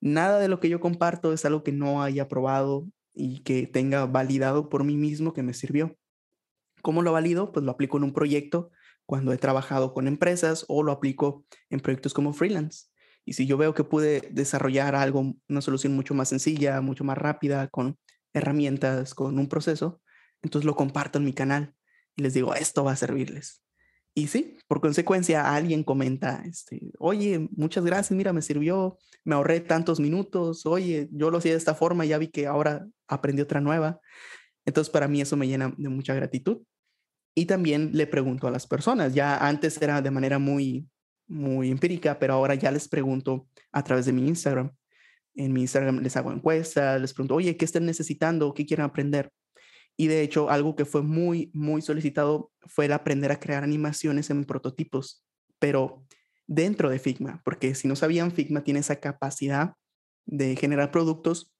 Nada de lo que yo comparto es algo que no haya probado y que tenga validado por mí mismo que me sirvió. ¿Cómo lo valido? Pues lo aplico en un proyecto cuando he trabajado con empresas o lo aplico en proyectos como freelance. Y si yo veo que pude desarrollar algo, una solución mucho más sencilla, mucho más rápida, con herramientas, con un proceso, entonces lo comparto en mi canal y les digo, esto va a servirles. Y sí, por consecuencia, alguien comenta, este, oye, muchas gracias, mira, me sirvió, me ahorré tantos minutos, oye, yo lo hacía de esta forma, ya vi que ahora aprendí otra nueva. Entonces, para mí eso me llena de mucha gratitud. Y también le pregunto a las personas, ya antes era de manera muy, muy empírica, pero ahora ya les pregunto a través de mi Instagram. En mi Instagram les hago encuestas, les pregunto, oye, ¿qué están necesitando? ¿Qué quieren aprender? Y de hecho, algo que fue muy, muy solicitado fue el aprender a crear animaciones en prototipos, pero dentro de Figma, porque si no sabían, Figma tiene esa capacidad de generar productos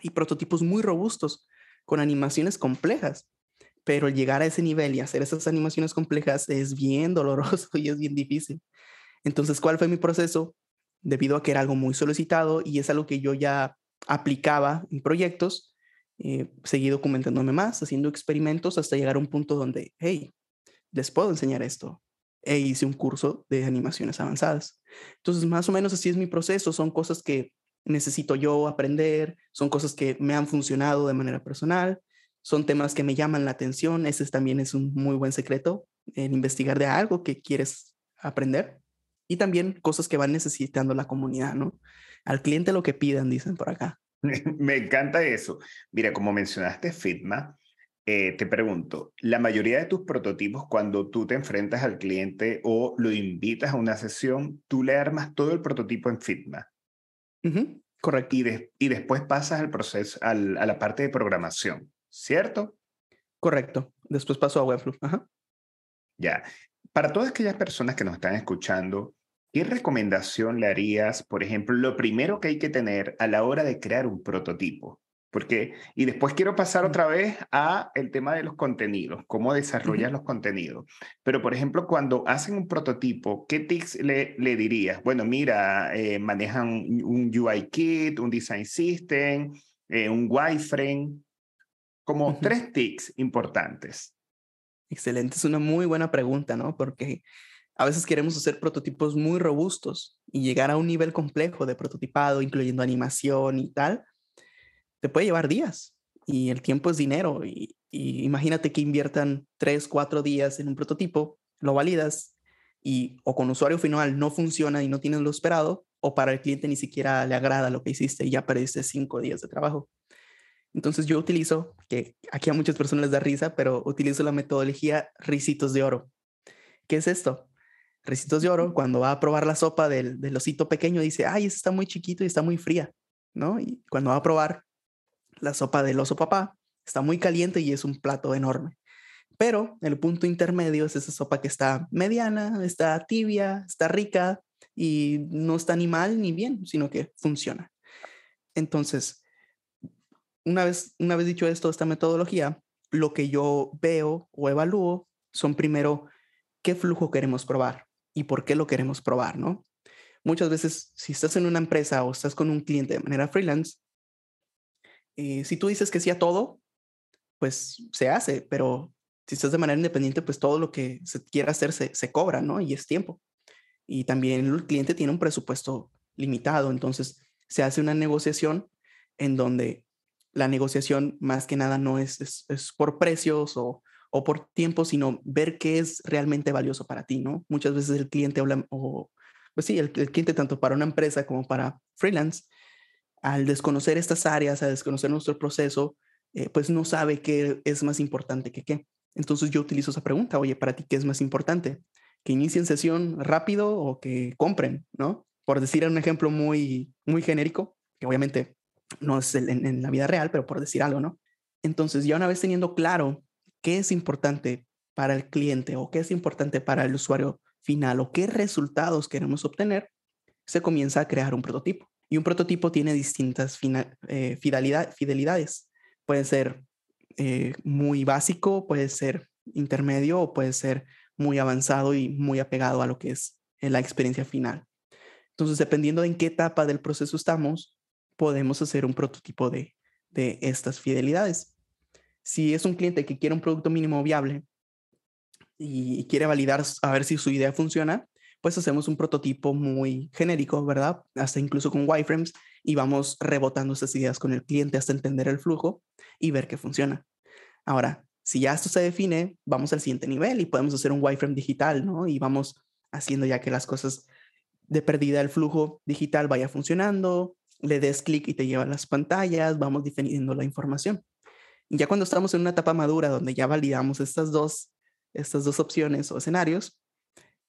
y prototipos muy robustos con animaciones complejas. Pero llegar a ese nivel y hacer esas animaciones complejas es bien doloroso [laughs] y es bien difícil. Entonces, ¿cuál fue mi proceso? Debido a que era algo muy solicitado y es algo que yo ya aplicaba en proyectos, eh, seguí documentándome más, haciendo experimentos hasta llegar a un punto donde, hey, les puedo enseñar esto. E hice un curso de animaciones avanzadas. Entonces, más o menos así es mi proceso. Son cosas que necesito yo aprender, son cosas que me han funcionado de manera personal, son temas que me llaman la atención. Ese también es un muy buen secreto, en investigar de algo que quieres aprender. Y también cosas que van necesitando la comunidad, ¿no? Al cliente lo que pidan, dicen por acá. [laughs] Me encanta eso. Mira, como mencionaste Fitma, eh, te pregunto, la mayoría de tus prototipos, cuando tú te enfrentas al cliente o lo invitas a una sesión, tú le armas todo el prototipo en Fitma. Correcto. Y, y, después pasas al proceso, a la parte de programación, ¿cierto? Correcto. Después paso a Webflow. Ya. Para todas aquellas personas que nos están escuchando, ¿Qué recomendación le harías, por ejemplo, lo primero que hay que tener a la hora de crear un prototipo? Porque, y después quiero pasar otra vez a el tema de los contenidos, cómo desarrollas los contenidos. Pero, por ejemplo, cuando hacen un prototipo, ¿qué tips le, le dirías? Bueno, mira, eh, manejan un UI kit, un design system, eh, un wireframe, como tres tips importantes. Excelente, es una muy buena pregunta, ¿no? Porque a veces queremos hacer prototipos muy robustos y llegar a un nivel complejo de prototipado, incluyendo animación y tal, te puede llevar días y el tiempo es dinero. Y, imagínate que inviertan tres, cuatro días en un prototipo, lo validas y o con usuario final no funciona y no tienes lo esperado, o para el cliente ni siquiera le agrada lo que hiciste y ya perdiste cinco días de trabajo. Entonces yo utilizo, que aquí a muchas personas les da risa, pero utilizo la metodología risitos de oro. ¿Qué es esto? Recitos de Oro, cuando va a probar la sopa del, del osito pequeño, dice, ay, esa está muy chiquito y está muy fría, ¿no? Y cuando va a probar la sopa del oso papá está muy caliente y es un plato enorme. Pero el punto intermedio es esa sopa que está mediana, está tibia, está rica y no está ni mal ni bien, sino que funciona. Entonces, una vez, una vez dicho esto, esta metodología, lo que yo veo o evalúo son primero qué flujo queremos probar y por qué lo queremos probar, ¿no? Muchas veces, si estás en una empresa o estás con un cliente de manera freelance, eh, si tú dices que sí a todo, pues se hace, pero si estás de manera independiente, pues todo lo que se quiera hacer se, se cobra, ¿no? Y es tiempo. Y también el cliente tiene un presupuesto limitado, entonces se hace una negociación en donde la negociación más que nada no es, es, por precios o, o, por tiempo, sino ver qué es realmente valioso para ti, ¿no? Muchas veces el cliente habla, o pues sí, el, cliente tanto para una empresa como para freelance, al desconocer estas áreas, al desconocer nuestro proceso, eh, pues no sabe qué es más importante que qué. Entonces yo utilizo esa pregunta, oye, para ti, ¿qué es más importante? ¿Que inicien sesión rápido o que compren, no? Por decir un ejemplo muy, muy genérico, que obviamente no es en, en la vida real, pero por decir algo, ¿no? Entonces ya una vez teniendo claro qué es importante para el cliente o qué es importante para el usuario final o qué resultados queremos obtener, se comienza a crear un prototipo. Y un prototipo tiene distintas eh, fidelidades. Puede ser eh, muy básico, puede ser intermedio o puede ser muy avanzado y muy apegado a lo que es eh, la experiencia final. Entonces, dependiendo de en qué etapa del proceso estamos, podemos hacer un prototipo de, de estas fidelidades. Si es un cliente que quiere un producto mínimo viable, y quiere validar a ver si su idea funciona, pues hacemos un prototipo muy genérico, ¿verdad? Hasta incluso con wireframes y vamos rebotando esas ideas con el cliente hasta entender el flujo y ver que funciona. Ahora, si ya esto se define, vamos al siguiente nivel y podemos hacer un wireframe digital, ¿no? Y vamos haciendo ya que las cosas de perdida el flujo digital vaya funcionando, le des clic y te lleva a las pantallas, vamos definiendo la información. Ya cuando estamos en una etapa madura donde ya validamos estas dos estas dos opciones o escenarios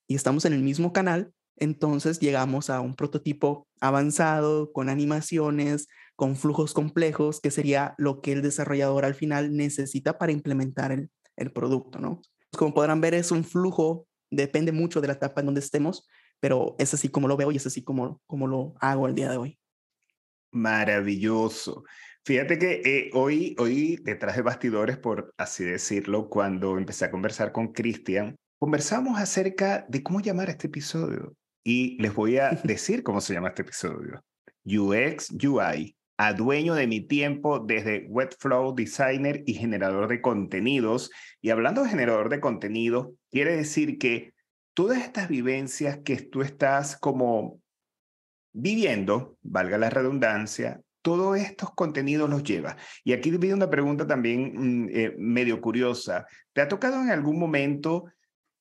y estamos en el mismo canal, entonces llegamos a un prototipo avanzado con animaciones, con flujos complejos, que sería lo que el desarrollador al final necesita para implementar el, el producto, ¿no? Como podrán ver, es un flujo, depende mucho de la etapa en donde estemos, pero es así como lo veo y es así como, como lo hago el día de hoy. Maravilloso. Fíjate que eh, hoy, hoy detrás de bastidores, por así decirlo, cuando empecé a conversar con Cristian, conversamos acerca de cómo llamar este episodio. Y les voy a [laughs] decir cómo se llama este episodio. UX UI, adueño de mi tiempo desde Webflow Designer y generador de contenidos. Y hablando de generador de contenido, quiere decir que todas estas vivencias que tú estás como viviendo, valga la redundancia, todos estos contenidos los lleva. Y aquí pido una pregunta también mm, eh, medio curiosa. ¿Te ha tocado en algún momento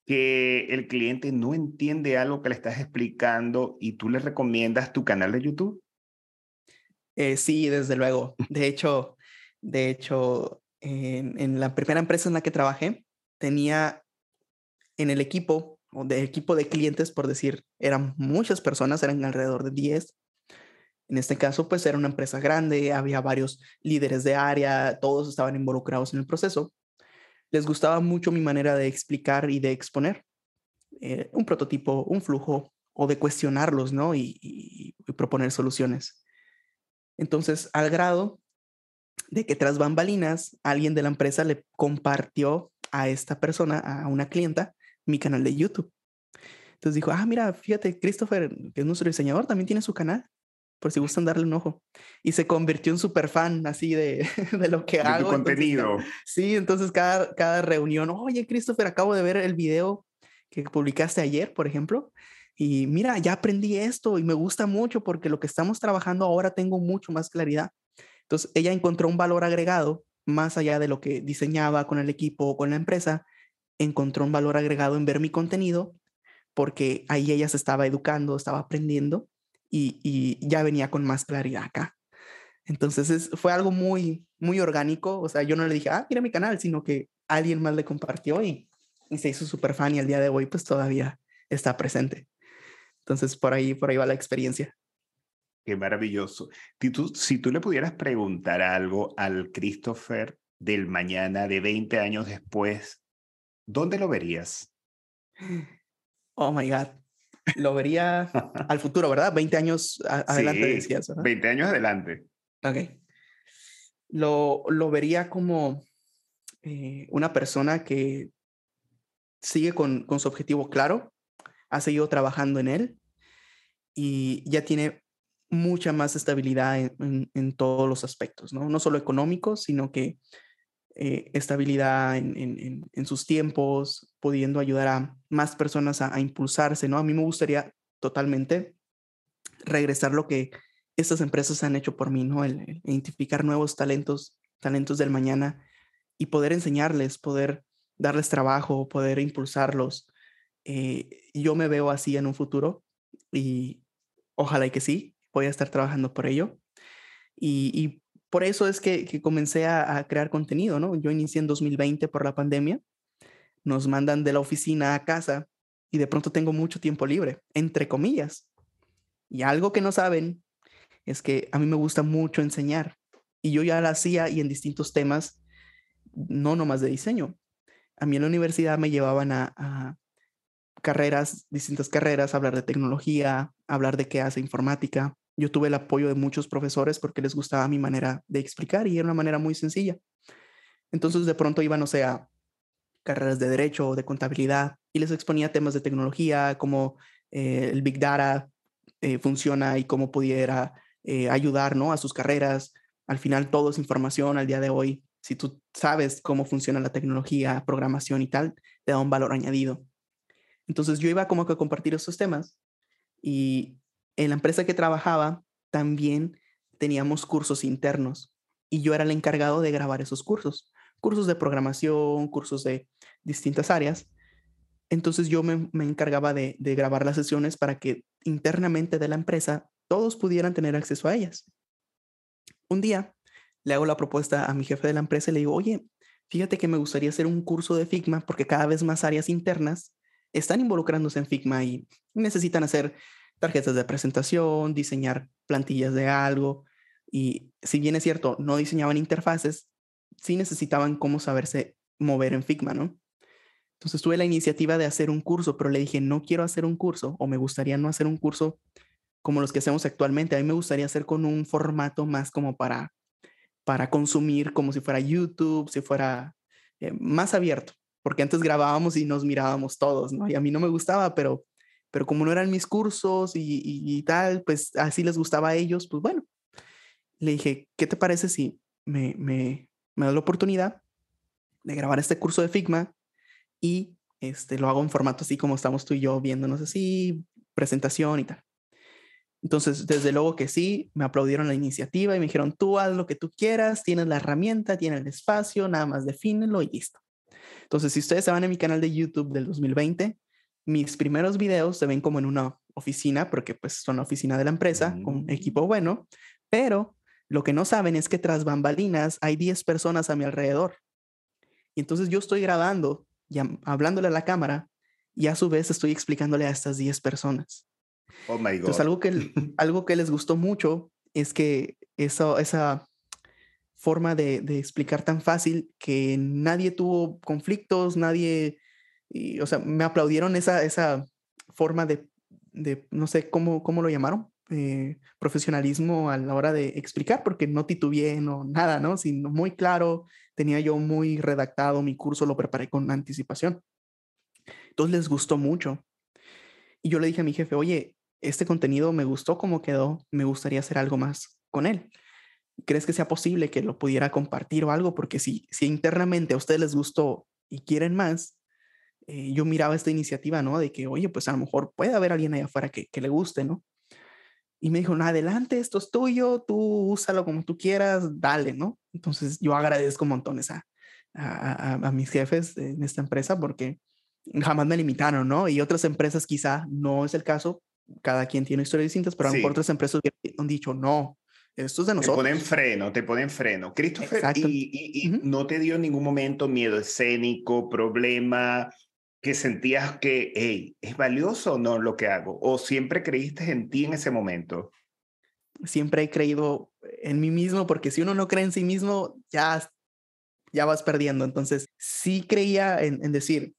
que el cliente no entiende algo que le estás explicando y tú le recomiendas tu canal de YouTube? Eh, sí, desde luego. [laughs] De hecho, de hecho, en, en, la primera empresa en la que trabajé, tenía en el equipo, o de equipo de clientes, por decir, eran muchas personas, eran alrededor de 10, en este caso, pues era una empresa grande, había varios líderes de área, todos estaban involucrados en el proceso. Les gustaba mucho mi manera de explicar y de exponer eh, un prototipo, un flujo o de cuestionarlos, ¿no? Y, y, proponer soluciones. Entonces, al grado de que tras bambalinas, alguien de la empresa le compartió a esta persona, a una clienta, mi canal de YouTube. Entonces dijo, ah, mira, fíjate, Christopher, que es nuestro diseñador, también tiene su canal por si gustan darle un ojo. Y se convirtió en súper fan así de, [laughs] de, lo que de hago. Tu contenido. sí, entonces cada, cada reunión, oye, Christopher, acabo de ver el video que publicaste ayer, por ejemplo. Y mira, ya aprendí esto y me gusta mucho porque lo que estamos trabajando ahora tengo mucho más claridad. Entonces, ella encontró un valor agregado más allá de lo que diseñaba con el equipo o con la empresa, encontró un valor agregado en ver mi contenido porque ahí ella se estaba educando, estaba aprendiendo y, ya venía con más claridad acá. Entonces fue algo muy, muy orgánico. O sea, yo no le dije, ah, mira mi canal, sino que alguien más le compartió y, y se hizo súper fan y al día de hoy pues todavía está presente. Entonces por ahí, por ahí va la experiencia. Qué maravilloso. Si tú, si tú le pudieras preguntar algo al Christopher del mañana, de 20 años después, ¿dónde lo verías? Oh my God. Lo vería al futuro, ¿verdad? 20 años adelante, sí, decías. 20 años adelante. Ok. Lo, lo vería como eh, una persona que sigue con, con su objetivo claro, ha seguido trabajando en él y ya tiene mucha más estabilidad en, en, todos los aspectos, ¿no? No solo económicos, sino que eh, estabilidad en, sus tiempos, pudiendo ayudar a más personas a, impulsarse, ¿no? A mí me gustaría totalmente regresar lo que estas empresas han hecho por mí, ¿no? El, identificar nuevos talentos, talentos del mañana y poder enseñarles, poder darles trabajo, poder impulsarlos. Eh, yo me veo así en un futuro y ojalá y que sí, voy a estar trabajando por ello. Y por eso es que, que comencé a, a, crear contenido, ¿no? Yo inicié en 2020 por la pandemia, nos mandan de la oficina a casa y de pronto tengo mucho tiempo libre, entre comillas. Y algo que no saben es que a mí me gusta mucho enseñar y yo ya lo hacía y en distintos temas, no nomás de diseño. A mí en la universidad me llevaban a, a carreras, distintas carreras, hablar de tecnología, hablar de qué hace informática. Yo tuve el apoyo de muchos profesores porque les gustaba mi manera de explicar y era una manera muy sencilla. Entonces de pronto iba, no sé, carreras de derecho o de contabilidad y les exponía temas de tecnología, cómo eh, el Big Data eh, funciona y cómo pudiera eh, ayudar ¿no? a sus carreras. Al final todo es información al día de hoy. Si tú sabes cómo funciona la tecnología, programación y tal, te da un valor añadido. Entonces yo iba como que a compartir esos temas y en la empresa que trabajaba también teníamos cursos internos y yo era el encargado de grabar esos cursos, cursos de programación, cursos de distintas áreas. Entonces yo me, encargaba de, de grabar las sesiones para que internamente de la empresa todos pudieran tener acceso a ellas. Un día le hago la propuesta a mi jefe de la empresa y le digo, oye, fíjate que me gustaría hacer un curso de Figma porque cada vez más áreas internas están involucrándose en Figma y necesitan hacer tarjetas de presentación, diseñar plantillas de algo. Y si bien es cierto, no diseñaban interfaces, sí necesitaban cómo saberse mover en Figma, ¿no? Entonces tuve la iniciativa de hacer un curso, pero le dije, no quiero hacer un curso o me gustaría no hacer un curso como los que hacemos actualmente. A mí me gustaría hacer con un formato más como para, para consumir, como si fuera YouTube, si fuera eh, más abierto porque antes grabábamos y nos mirábamos todos, ¿no? Y a mí no me gustaba, pero, pero como no eran mis cursos y, y, y tal, pues así les gustaba a ellos, pues bueno, le dije, ¿qué te parece si me, me, me da la oportunidad de grabar este curso de Figma y este, lo hago en formato así como estamos tú y yo viéndonos así, presentación y tal. Entonces, desde luego que sí, me aplaudieron la iniciativa y me dijeron, tú haz lo que tú quieras, tienes la herramienta, tienes el espacio, nada más defínelo y listo. Entonces, si ustedes se van a mi canal de YouTube del 2020, mis primeros videos se ven como en una oficina, porque pues son la oficina de la empresa, mm. con equipo bueno, pero lo que no saben es que tras bambalinas hay 10 personas a mi alrededor. Y entonces yo estoy grabando y hablándole a la cámara y a su vez estoy explicándole a estas 10 personas. Oh my God. Entonces, algo que, [laughs] algo que les gustó mucho es que eso, esa forma de, de, explicar tan fácil que nadie tuvo conflictos, nadie, y, o sea, me aplaudieron esa, esa forma de, de, no sé cómo, cómo lo llamaron, eh, profesionalismo a la hora de explicar, porque no titubeé, no nada, ¿no? Sino muy claro, tenía yo muy redactado mi curso, lo preparé con anticipación. Entonces les gustó mucho. Y yo le dije a mi jefe, oye, este contenido me gustó cómo quedó, me gustaría hacer algo más con él. ¿Crees que sea posible que lo pudiera compartir o algo? Porque si, si internamente a ustedes les gustó y quieren más, eh, yo miraba esta iniciativa, ¿no? De que, oye, pues a lo mejor puede haber alguien allá afuera que, que le guste, ¿no? Y me dijo, no, adelante, esto es tuyo, tú úsalo como tú quieras, dale, ¿no? Entonces yo agradezco montones a, a, a, a mis jefes en esta empresa porque jamás me limitaron, ¿no? Y otras empresas quizá no es el caso, cada quien tiene historias distintas, pero a lo mejor otras empresas han dicho, no, esto es de nosotros. Te ponen freno, te ponen freno. Christopher, Exacto. ¿y, y, y uh -huh. no te dio en ningún momento miedo escénico, problema, que sentías que, hey, ¿es valioso o no lo que hago? ¿O siempre creíste en ti en ese momento? siempre he creído en mí mismo, porque si uno no cree en sí mismo, ya, ya vas perdiendo. Entonces, sí creía en, decir,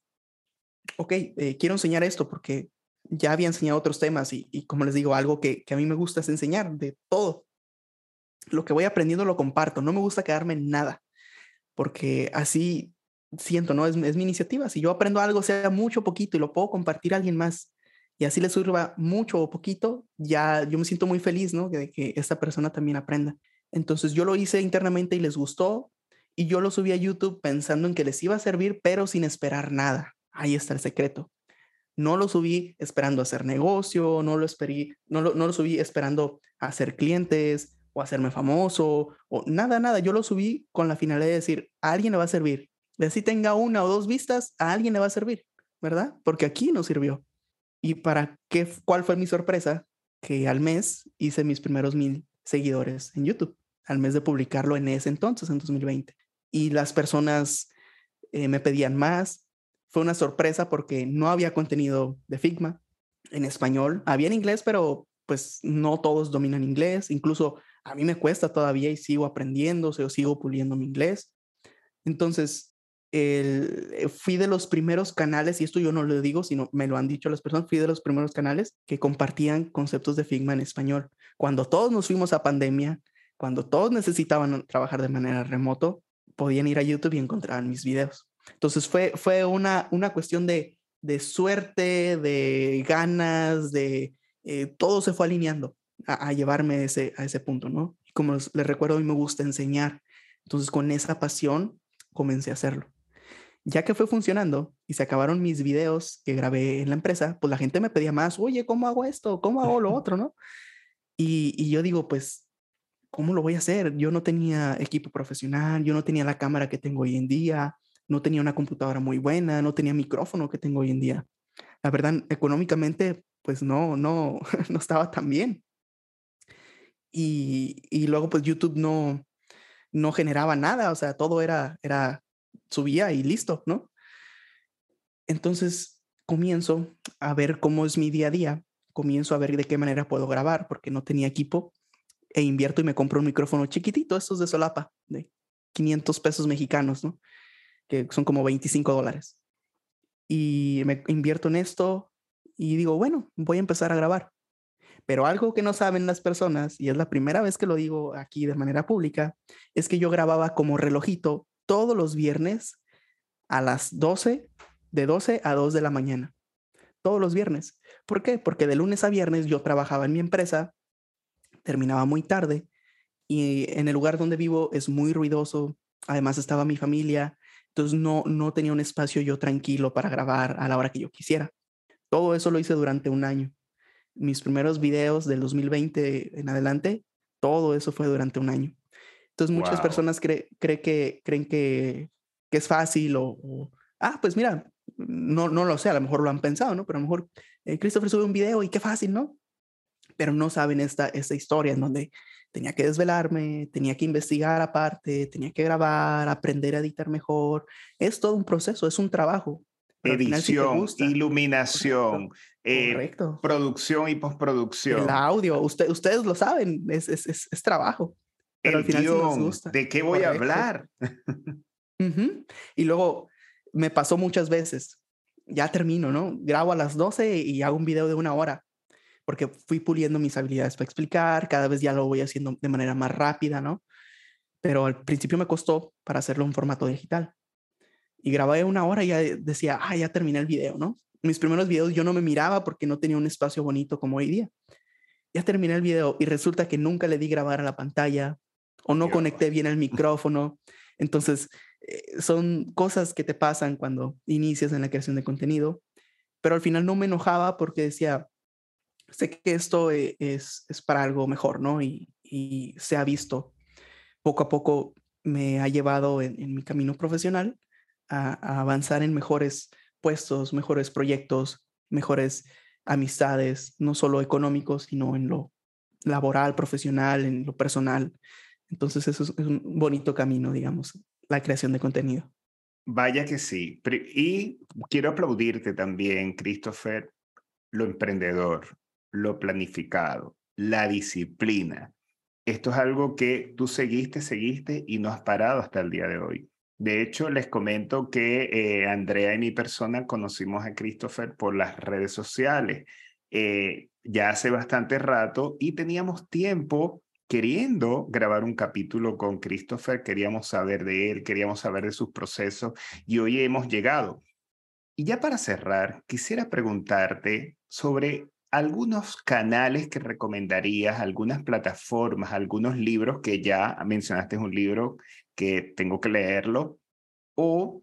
ok, eh, quiero enseñar esto porque ya había enseñado otros temas y, como les digo, algo que, que, a mí me gusta es enseñar de todo. Lo que voy aprendiendo lo comparto, no me gusta quedarme en nada, porque así siento, ¿no? Es, es mi iniciativa. Si yo aprendo algo, sea mucho poquito, y lo puedo compartir a alguien más, y así le sirva mucho o poquito, ya yo me siento muy feliz, ¿no? De que esta persona también aprenda. Entonces yo lo hice internamente y les gustó, y yo lo subí a YouTube pensando en que les iba a servir, pero sin esperar nada. Ahí está el secreto. No lo subí esperando hacer negocio, no lo, esperí, no lo, no lo subí esperando hacer clientes o hacerme famoso o nada, nada. Yo lo subí con la finalidad de decir, a alguien le va a servir. De así tenga una o dos vistas, a alguien le va a servir, ¿verdad? Porque aquí nos sirvió. ¿Y para qué, cuál fue mi sorpresa? Que al mes hice mis primeros mil seguidores en YouTube, al mes de publicarlo en ese entonces, en 2020. Y las personas eh, me pedían más, fue una sorpresa porque no había contenido de Figma en español. Había en inglés, pero pues no todos dominan inglés. Incluso a mí me cuesta todavía y sigo aprendiendo, o sigo puliendo mi inglés. Entonces, el, eh, fui de los primeros canales, y esto yo no lo digo, sino me lo han dicho las personas, fui de los primeros canales que compartían conceptos de Figma en español. Cuando todos nos fuimos a pandemia, cuando todos necesitaban trabajar de manera remoto, podían ir a YouTube y encontraban mis videos. Entonces fue, fue una, una cuestión de, de suerte, de ganas, de eh, todo se fue alineando a, llevarme a ese, a ese punto, ¿no? Como les, recuerdo, a mí me gusta enseñar. Entonces con esa pasión comencé a hacerlo. Ya que fue funcionando y se acabaron mis videos que grabé en la empresa, pues la gente me pedía más, oye, ¿cómo hago esto? ¿Cómo hago lo otro? ¿No? Y, y yo digo, pues, ¿cómo lo voy a hacer? Yo no tenía equipo profesional, yo no tenía la cámara que tengo hoy en día, no tenía una computadora muy buena, no tenía micrófono que tengo hoy en día. La verdad, económicamente, pues no, no, [laughs] no estaba tan bien. Y, y luego, pues YouTube no, no generaba nada, o sea, todo era, era, subía y listo, ¿no? Entonces comienzo a ver cómo es mi día a día, comienzo a ver de qué manera puedo grabar, porque no tenía equipo, e invierto y me compro un micrófono chiquitito, estos de solapa, de 500 pesos mexicanos, ¿no? que son como 25 dólares. Y me invierto en esto y digo, bueno, voy a empezar a grabar. Pero algo que no saben las personas, y es la primera vez que lo digo aquí de manera pública, es que yo grababa como relojito todos los viernes a las 12, de 12 a 2 de la mañana. Todos los viernes. ¿Por qué? Porque de lunes a viernes yo trabajaba en mi empresa, terminaba muy tarde y en el lugar donde vivo es muy ruidoso. Además estaba mi familia, entonces no, no tenía un espacio yo tranquilo para grabar a la hora que yo quisiera. Todo eso lo hice durante un año. Mis primeros videos del 2020 en adelante, todo eso fue durante un año. Entonces muchas personas creen que, creen que, que es fácil o, ah, pues mira, no, no lo sé, a lo mejor lo han pensado, ¿no? Pero a lo mejor eh, Christopher sube un video y qué fácil, ¿no? Pero no saben esta, esta historia en donde tenía que desvelarme, tenía que investigar aparte, tenía que grabar, aprender a editar mejor. Es todo un proceso, es un trabajo. Edición, iluminación, eh, producción y postproducción. El audio, usted, ustedes lo saben, es, es, es, trabajo. Pero al final gusta. ¿De qué voy a hablar? Y luego me pasó muchas veces, ya termino, ¿no? Grabo a las 12 y hago un video de una hora porque fui puliendo mis habilidades para explicar, cada vez ya lo voy haciendo de manera más rápida, ¿no? Pero al principio me costó para hacerlo en formato digital. Y grabé una hora y ya decía, ah, ya terminé el video, ¿no? Mis primeros videos yo no me miraba porque no tenía un espacio bonito como hoy día. Ya terminé el video y resulta que nunca le di grabar a la pantalla o no conecté bien el micrófono. Entonces, eh, son cosas que te pasan cuando inicias en la creación de contenido, pero al final no me enojaba porque decía, sé que esto e, es, es para algo mejor, ¿no? Y, y, se ha visto poco a poco me ha llevado en, mi camino profesional a, avanzar en mejores puestos, mejores proyectos, mejores amistades, no solo económicos, sino en lo laboral, profesional, en lo personal. Entonces eso es, un bonito camino, digamos, la creación de contenido. Vaya que sí. Y quiero aplaudirte también, Christopher, lo emprendedor, lo planificado, la disciplina. esto es algo que tú seguiste, seguiste y no has parado hasta el día de hoy. De hecho, les comento que eh, Andrea y mi persona conocimos a Christopher por las redes sociales eh, ya hace bastante rato y teníamos tiempo queriendo grabar un capítulo con Christopher, queríamos saber de él, queríamos saber de sus procesos y hoy hemos llegado. Y ya para cerrar, quisiera preguntarte sobre algunos canales que recomendarías, algunas plataformas, algunos libros que ya mencionaste, es un libro que tengo que leerlo, o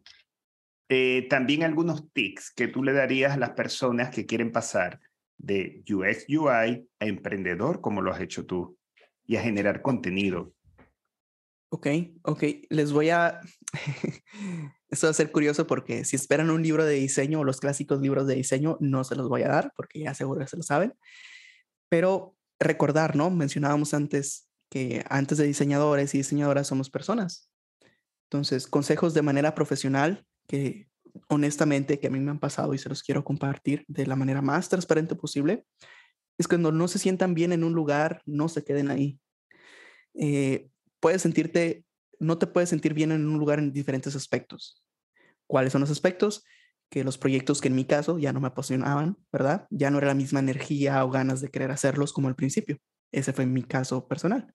eh, también algunos tips que tú le darías a las personas que quieren pasar de UX UI a emprendedor como lo has hecho tú y a generar contenido. Ok, ok, les voy a... [laughs] Esto va a ser curioso porque si esperan un libro de diseño o los clásicos libros de diseño, no se los voy a dar porque ya seguro se lo saben. Pero recordar, ¿no? Mencionábamos antes que antes de diseñadores y diseñadoras somos personas. Entonces, consejos de manera profesional que honestamente que a mí me han pasado y se los quiero compartir de la manera más transparente posible, es cuando no se sientan bien en un lugar, no se queden ahí. Eh, puedes sentirte, no te puedes sentir bien en un lugar en diferentes aspectos. ¿Cuáles son los aspectos? Que los proyectos que en mi caso ya no me apasionaban, ¿verdad? Ya no era la misma energía o ganas de querer hacerlos como al principio. Ese fue mi caso personal.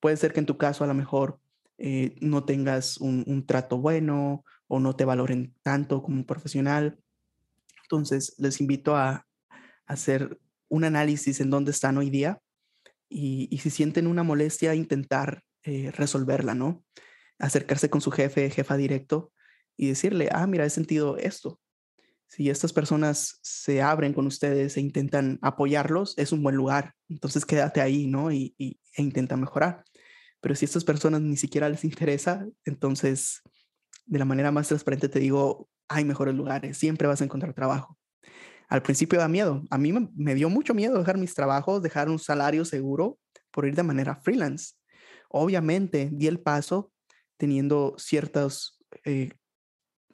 Puede ser que en tu caso a lo mejor eh, no tengas un, trato bueno o no te valoren tanto como un profesional. Entonces, les invito a, hacer un análisis en dónde están hoy día y, si sienten una molestia, intentar eh, resolverla, ¿no? Acercarse con su jefe, jefa directo y decirle, ah, mira, he sentido esto. Si estas personas se abren con ustedes e intentan apoyarlos, es un buen lugar. Entonces quédate ahí, ¿no? Y, y e intenta mejorar. Pero si a estas personas ni siquiera les interesa, entonces de la manera más transparente te digo, hay mejores lugares, siempre vas a encontrar trabajo. Al principio da miedo. A mí me, dio mucho miedo dejar mis trabajos, dejar un salario seguro por ir de manera freelance. Obviamente di el paso teniendo ciertas, eh,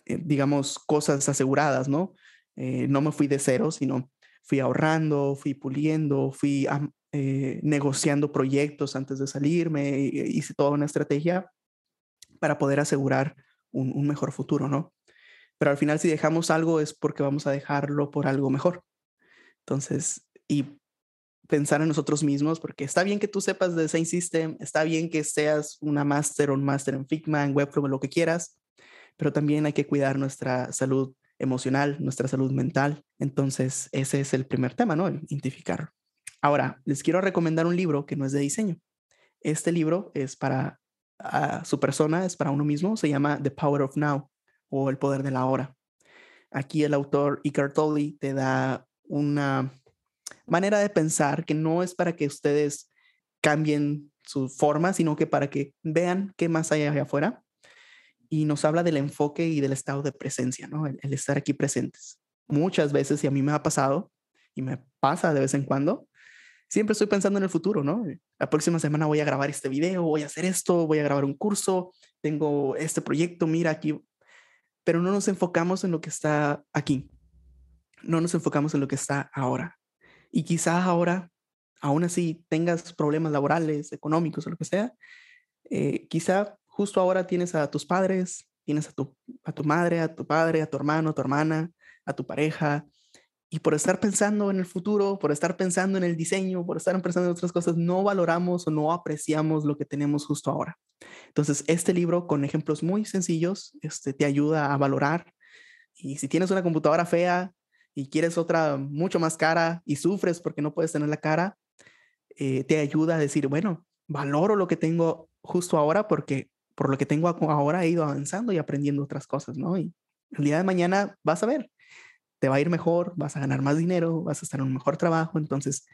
eh, digamos, cosas aseguradas, ¿no? Eh, no me fui de cero, sino fui ahorrando, fui puliendo, fui negociando proyectos antes de salirme, hice toda una estrategia para poder asegurar un, mejor futuro, ¿no? Pero al final si dejamos algo es porque vamos a dejarlo por algo mejor. Entonces, y pensar en nosotros mismos, porque está bien que tú sepas de Design System, está bien que seas una máster o un máster en Figma, en Webflow, lo que quieras, pero también hay que cuidar nuestra salud emocional, nuestra salud mental. Entonces, ese es el primer tema, ¿no? Identificarlo. Ahora, les quiero recomendar un libro que no es de diseño. Este libro es para a su persona, es para uno mismo, se llama The Power of Now o El Poder de la Hora. Aquí el autor Eckhart Tolle te da una manera de pensar que no es para que ustedes cambien su forma, sino que para que vean qué más hay allá afuera. Y nos habla del enfoque y del estado de presencia, ¿no? El, el estar aquí presentes. Muchas veces, y a mí me ha pasado, y me pasa de vez en cuando, siempre estoy pensando en el futuro, ¿no? La próxima semana voy a grabar este video, voy a hacer esto, voy a grabar un curso, tengo este proyecto, mira aquí, pero no nos enfocamos en lo que está aquí, no nos enfocamos en lo que está ahora. Y quizás ahora, aún así, tengas problemas laborales, económicos o lo que sea, eh, quizá justo ahora tienes a tus padres, tienes a tu, a tu madre, a tu padre, a tu hermano, a tu hermana, a tu pareja, y por estar pensando en el futuro, por estar pensando en el diseño, por estar pensando en otras cosas, no valoramos o no apreciamos lo que tenemos justo ahora. Entonces, este libro con ejemplos muy sencillos este, te ayuda a valorar. Y si tienes una computadora fea y quieres otra mucho más cara y sufres porque no puedes tener la cara, eh, te ayuda a decir, bueno, valoro lo que tengo justo ahora porque por lo que tengo ahora he ido avanzando y aprendiendo otras cosas, ¿no? Y el día de mañana vas a ver, te va a ir mejor, vas a ganar más dinero, vas a estar en un mejor trabajo. Entonces,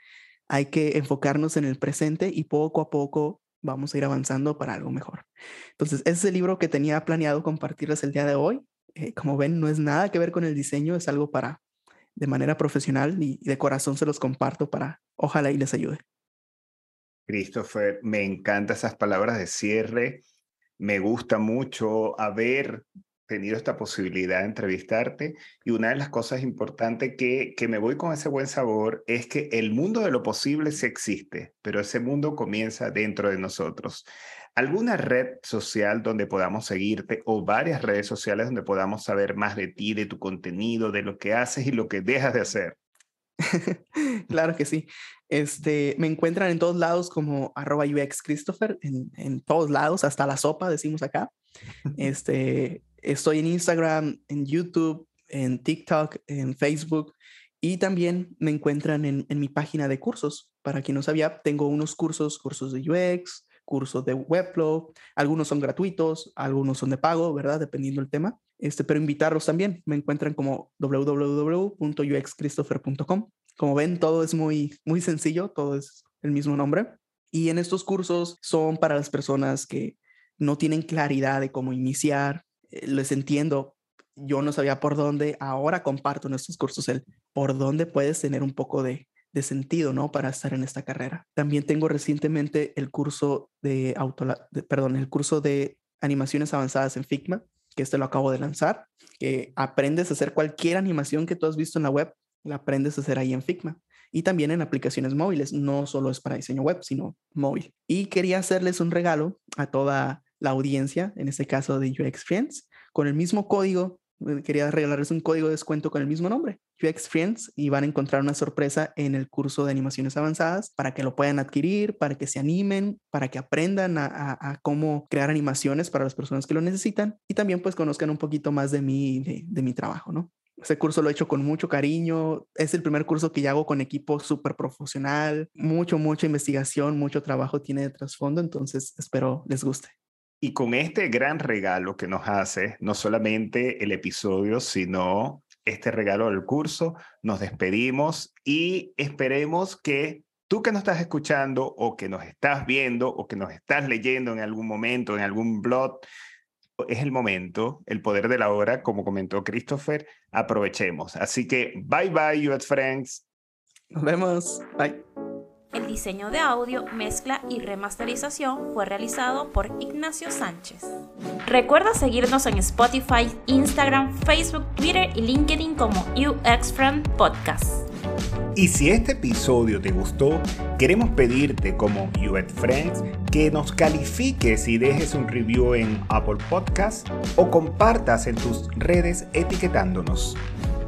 hay que enfocarnos en el presente y poco a poco vamos a ir avanzando para algo mejor. Entonces, ese es el libro que tenía planeado compartirles el día de hoy. Eh, como ven, no es nada que ver con el diseño, es algo para de manera profesional y de corazón se los comparto para, ojalá y les ayude. Christopher, me encantan esas palabras de cierre. Me gusta mucho haber tenido esta posibilidad de entrevistarte y una de las cosas importantes que, que me voy con ese buen sabor es que el mundo de lo posible sí existe, pero ese mundo comienza dentro de nosotros. ¿Alguna red social donde podamos seguirte o varias redes sociales donde podamos saber más de ti, de tu contenido, de lo que haces y lo que dejas de hacer? [laughs] claro que sí. Este, me encuentran en todos lados como arroba UX Christopher, en, en, todos lados, hasta la sopa, decimos acá. [laughs] Este, estoy en Instagram, en YouTube, en TikTok, en Facebook y también me encuentran en, en mi página de cursos. Para quien no sabía, tengo unos cursos, cursos de UX, cursos de Webflow, algunos son gratuitos, algunos son de pago, ¿verdad? Dependiendo del tema. Este, pero invitarlos también. Me encuentran como www.uxchristopher.com. Como ven, todo es muy, muy sencillo, todo es el mismo nombre. Y en estos cursos son para las personas que no tienen claridad de cómo iniciar. Eh, les entiendo, yo no sabía por dónde, ahora comparto en estos cursos el por dónde puedes tener un poco de, de sentido, ¿no? Para estar en esta carrera. También tengo recientemente el curso de auto, perdón, el curso de animaciones avanzadas en Figma, que este lo acabo de lanzar, que aprendes a hacer cualquier animación que tú has visto en la web, la aprendes a hacer ahí en Figma. Y también en aplicaciones móviles, no solo es para diseño web, sino móvil. Y quería hacerles un regalo a toda la audiencia, en este caso de UX Friends, con el mismo código eh, quería regalarles un código de descuento con el mismo nombre, UX Friends, y van a encontrar una sorpresa en el curso de animaciones avanzadas para que lo puedan adquirir, para que se animen, para que aprendan a, cómo crear animaciones para las personas que lo necesitan y también pues conozcan un poquito más de mí, de, mi trabajo, ¿no? Ese curso lo he hecho con mucho cariño. Es el primer curso que ya hago con equipo súper profesional. Mucho, mucha investigación, mucho trabajo tiene de trasfondo. Entonces, espero les guste. Y con este gran regalo que nos hace, no solamente el episodio, sino este regalo del curso, nos despedimos y esperemos que tú que nos estás escuchando o que nos estás viendo o que nos estás leyendo en algún momento, en algún blog, es el momento, el poder de la hora, como comentó Christopher, aprovechemos. Así que bye bye, UX Friends. Nos vemos. Bye. El diseño de audio, mezcla y remasterización fue realizado por Ignacio Sánchez. Recuerda seguirnos en Spotify, Instagram, Facebook, Twitter y LinkedIn como UX Friend Podcast. Y si este episodio te gustó, queremos pedirte como UX Friends que nos califiques y dejes un review en Apple Podcast o compartas en tus redes etiquetándonos.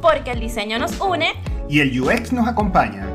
Porque el diseño nos une y el UX nos acompaña.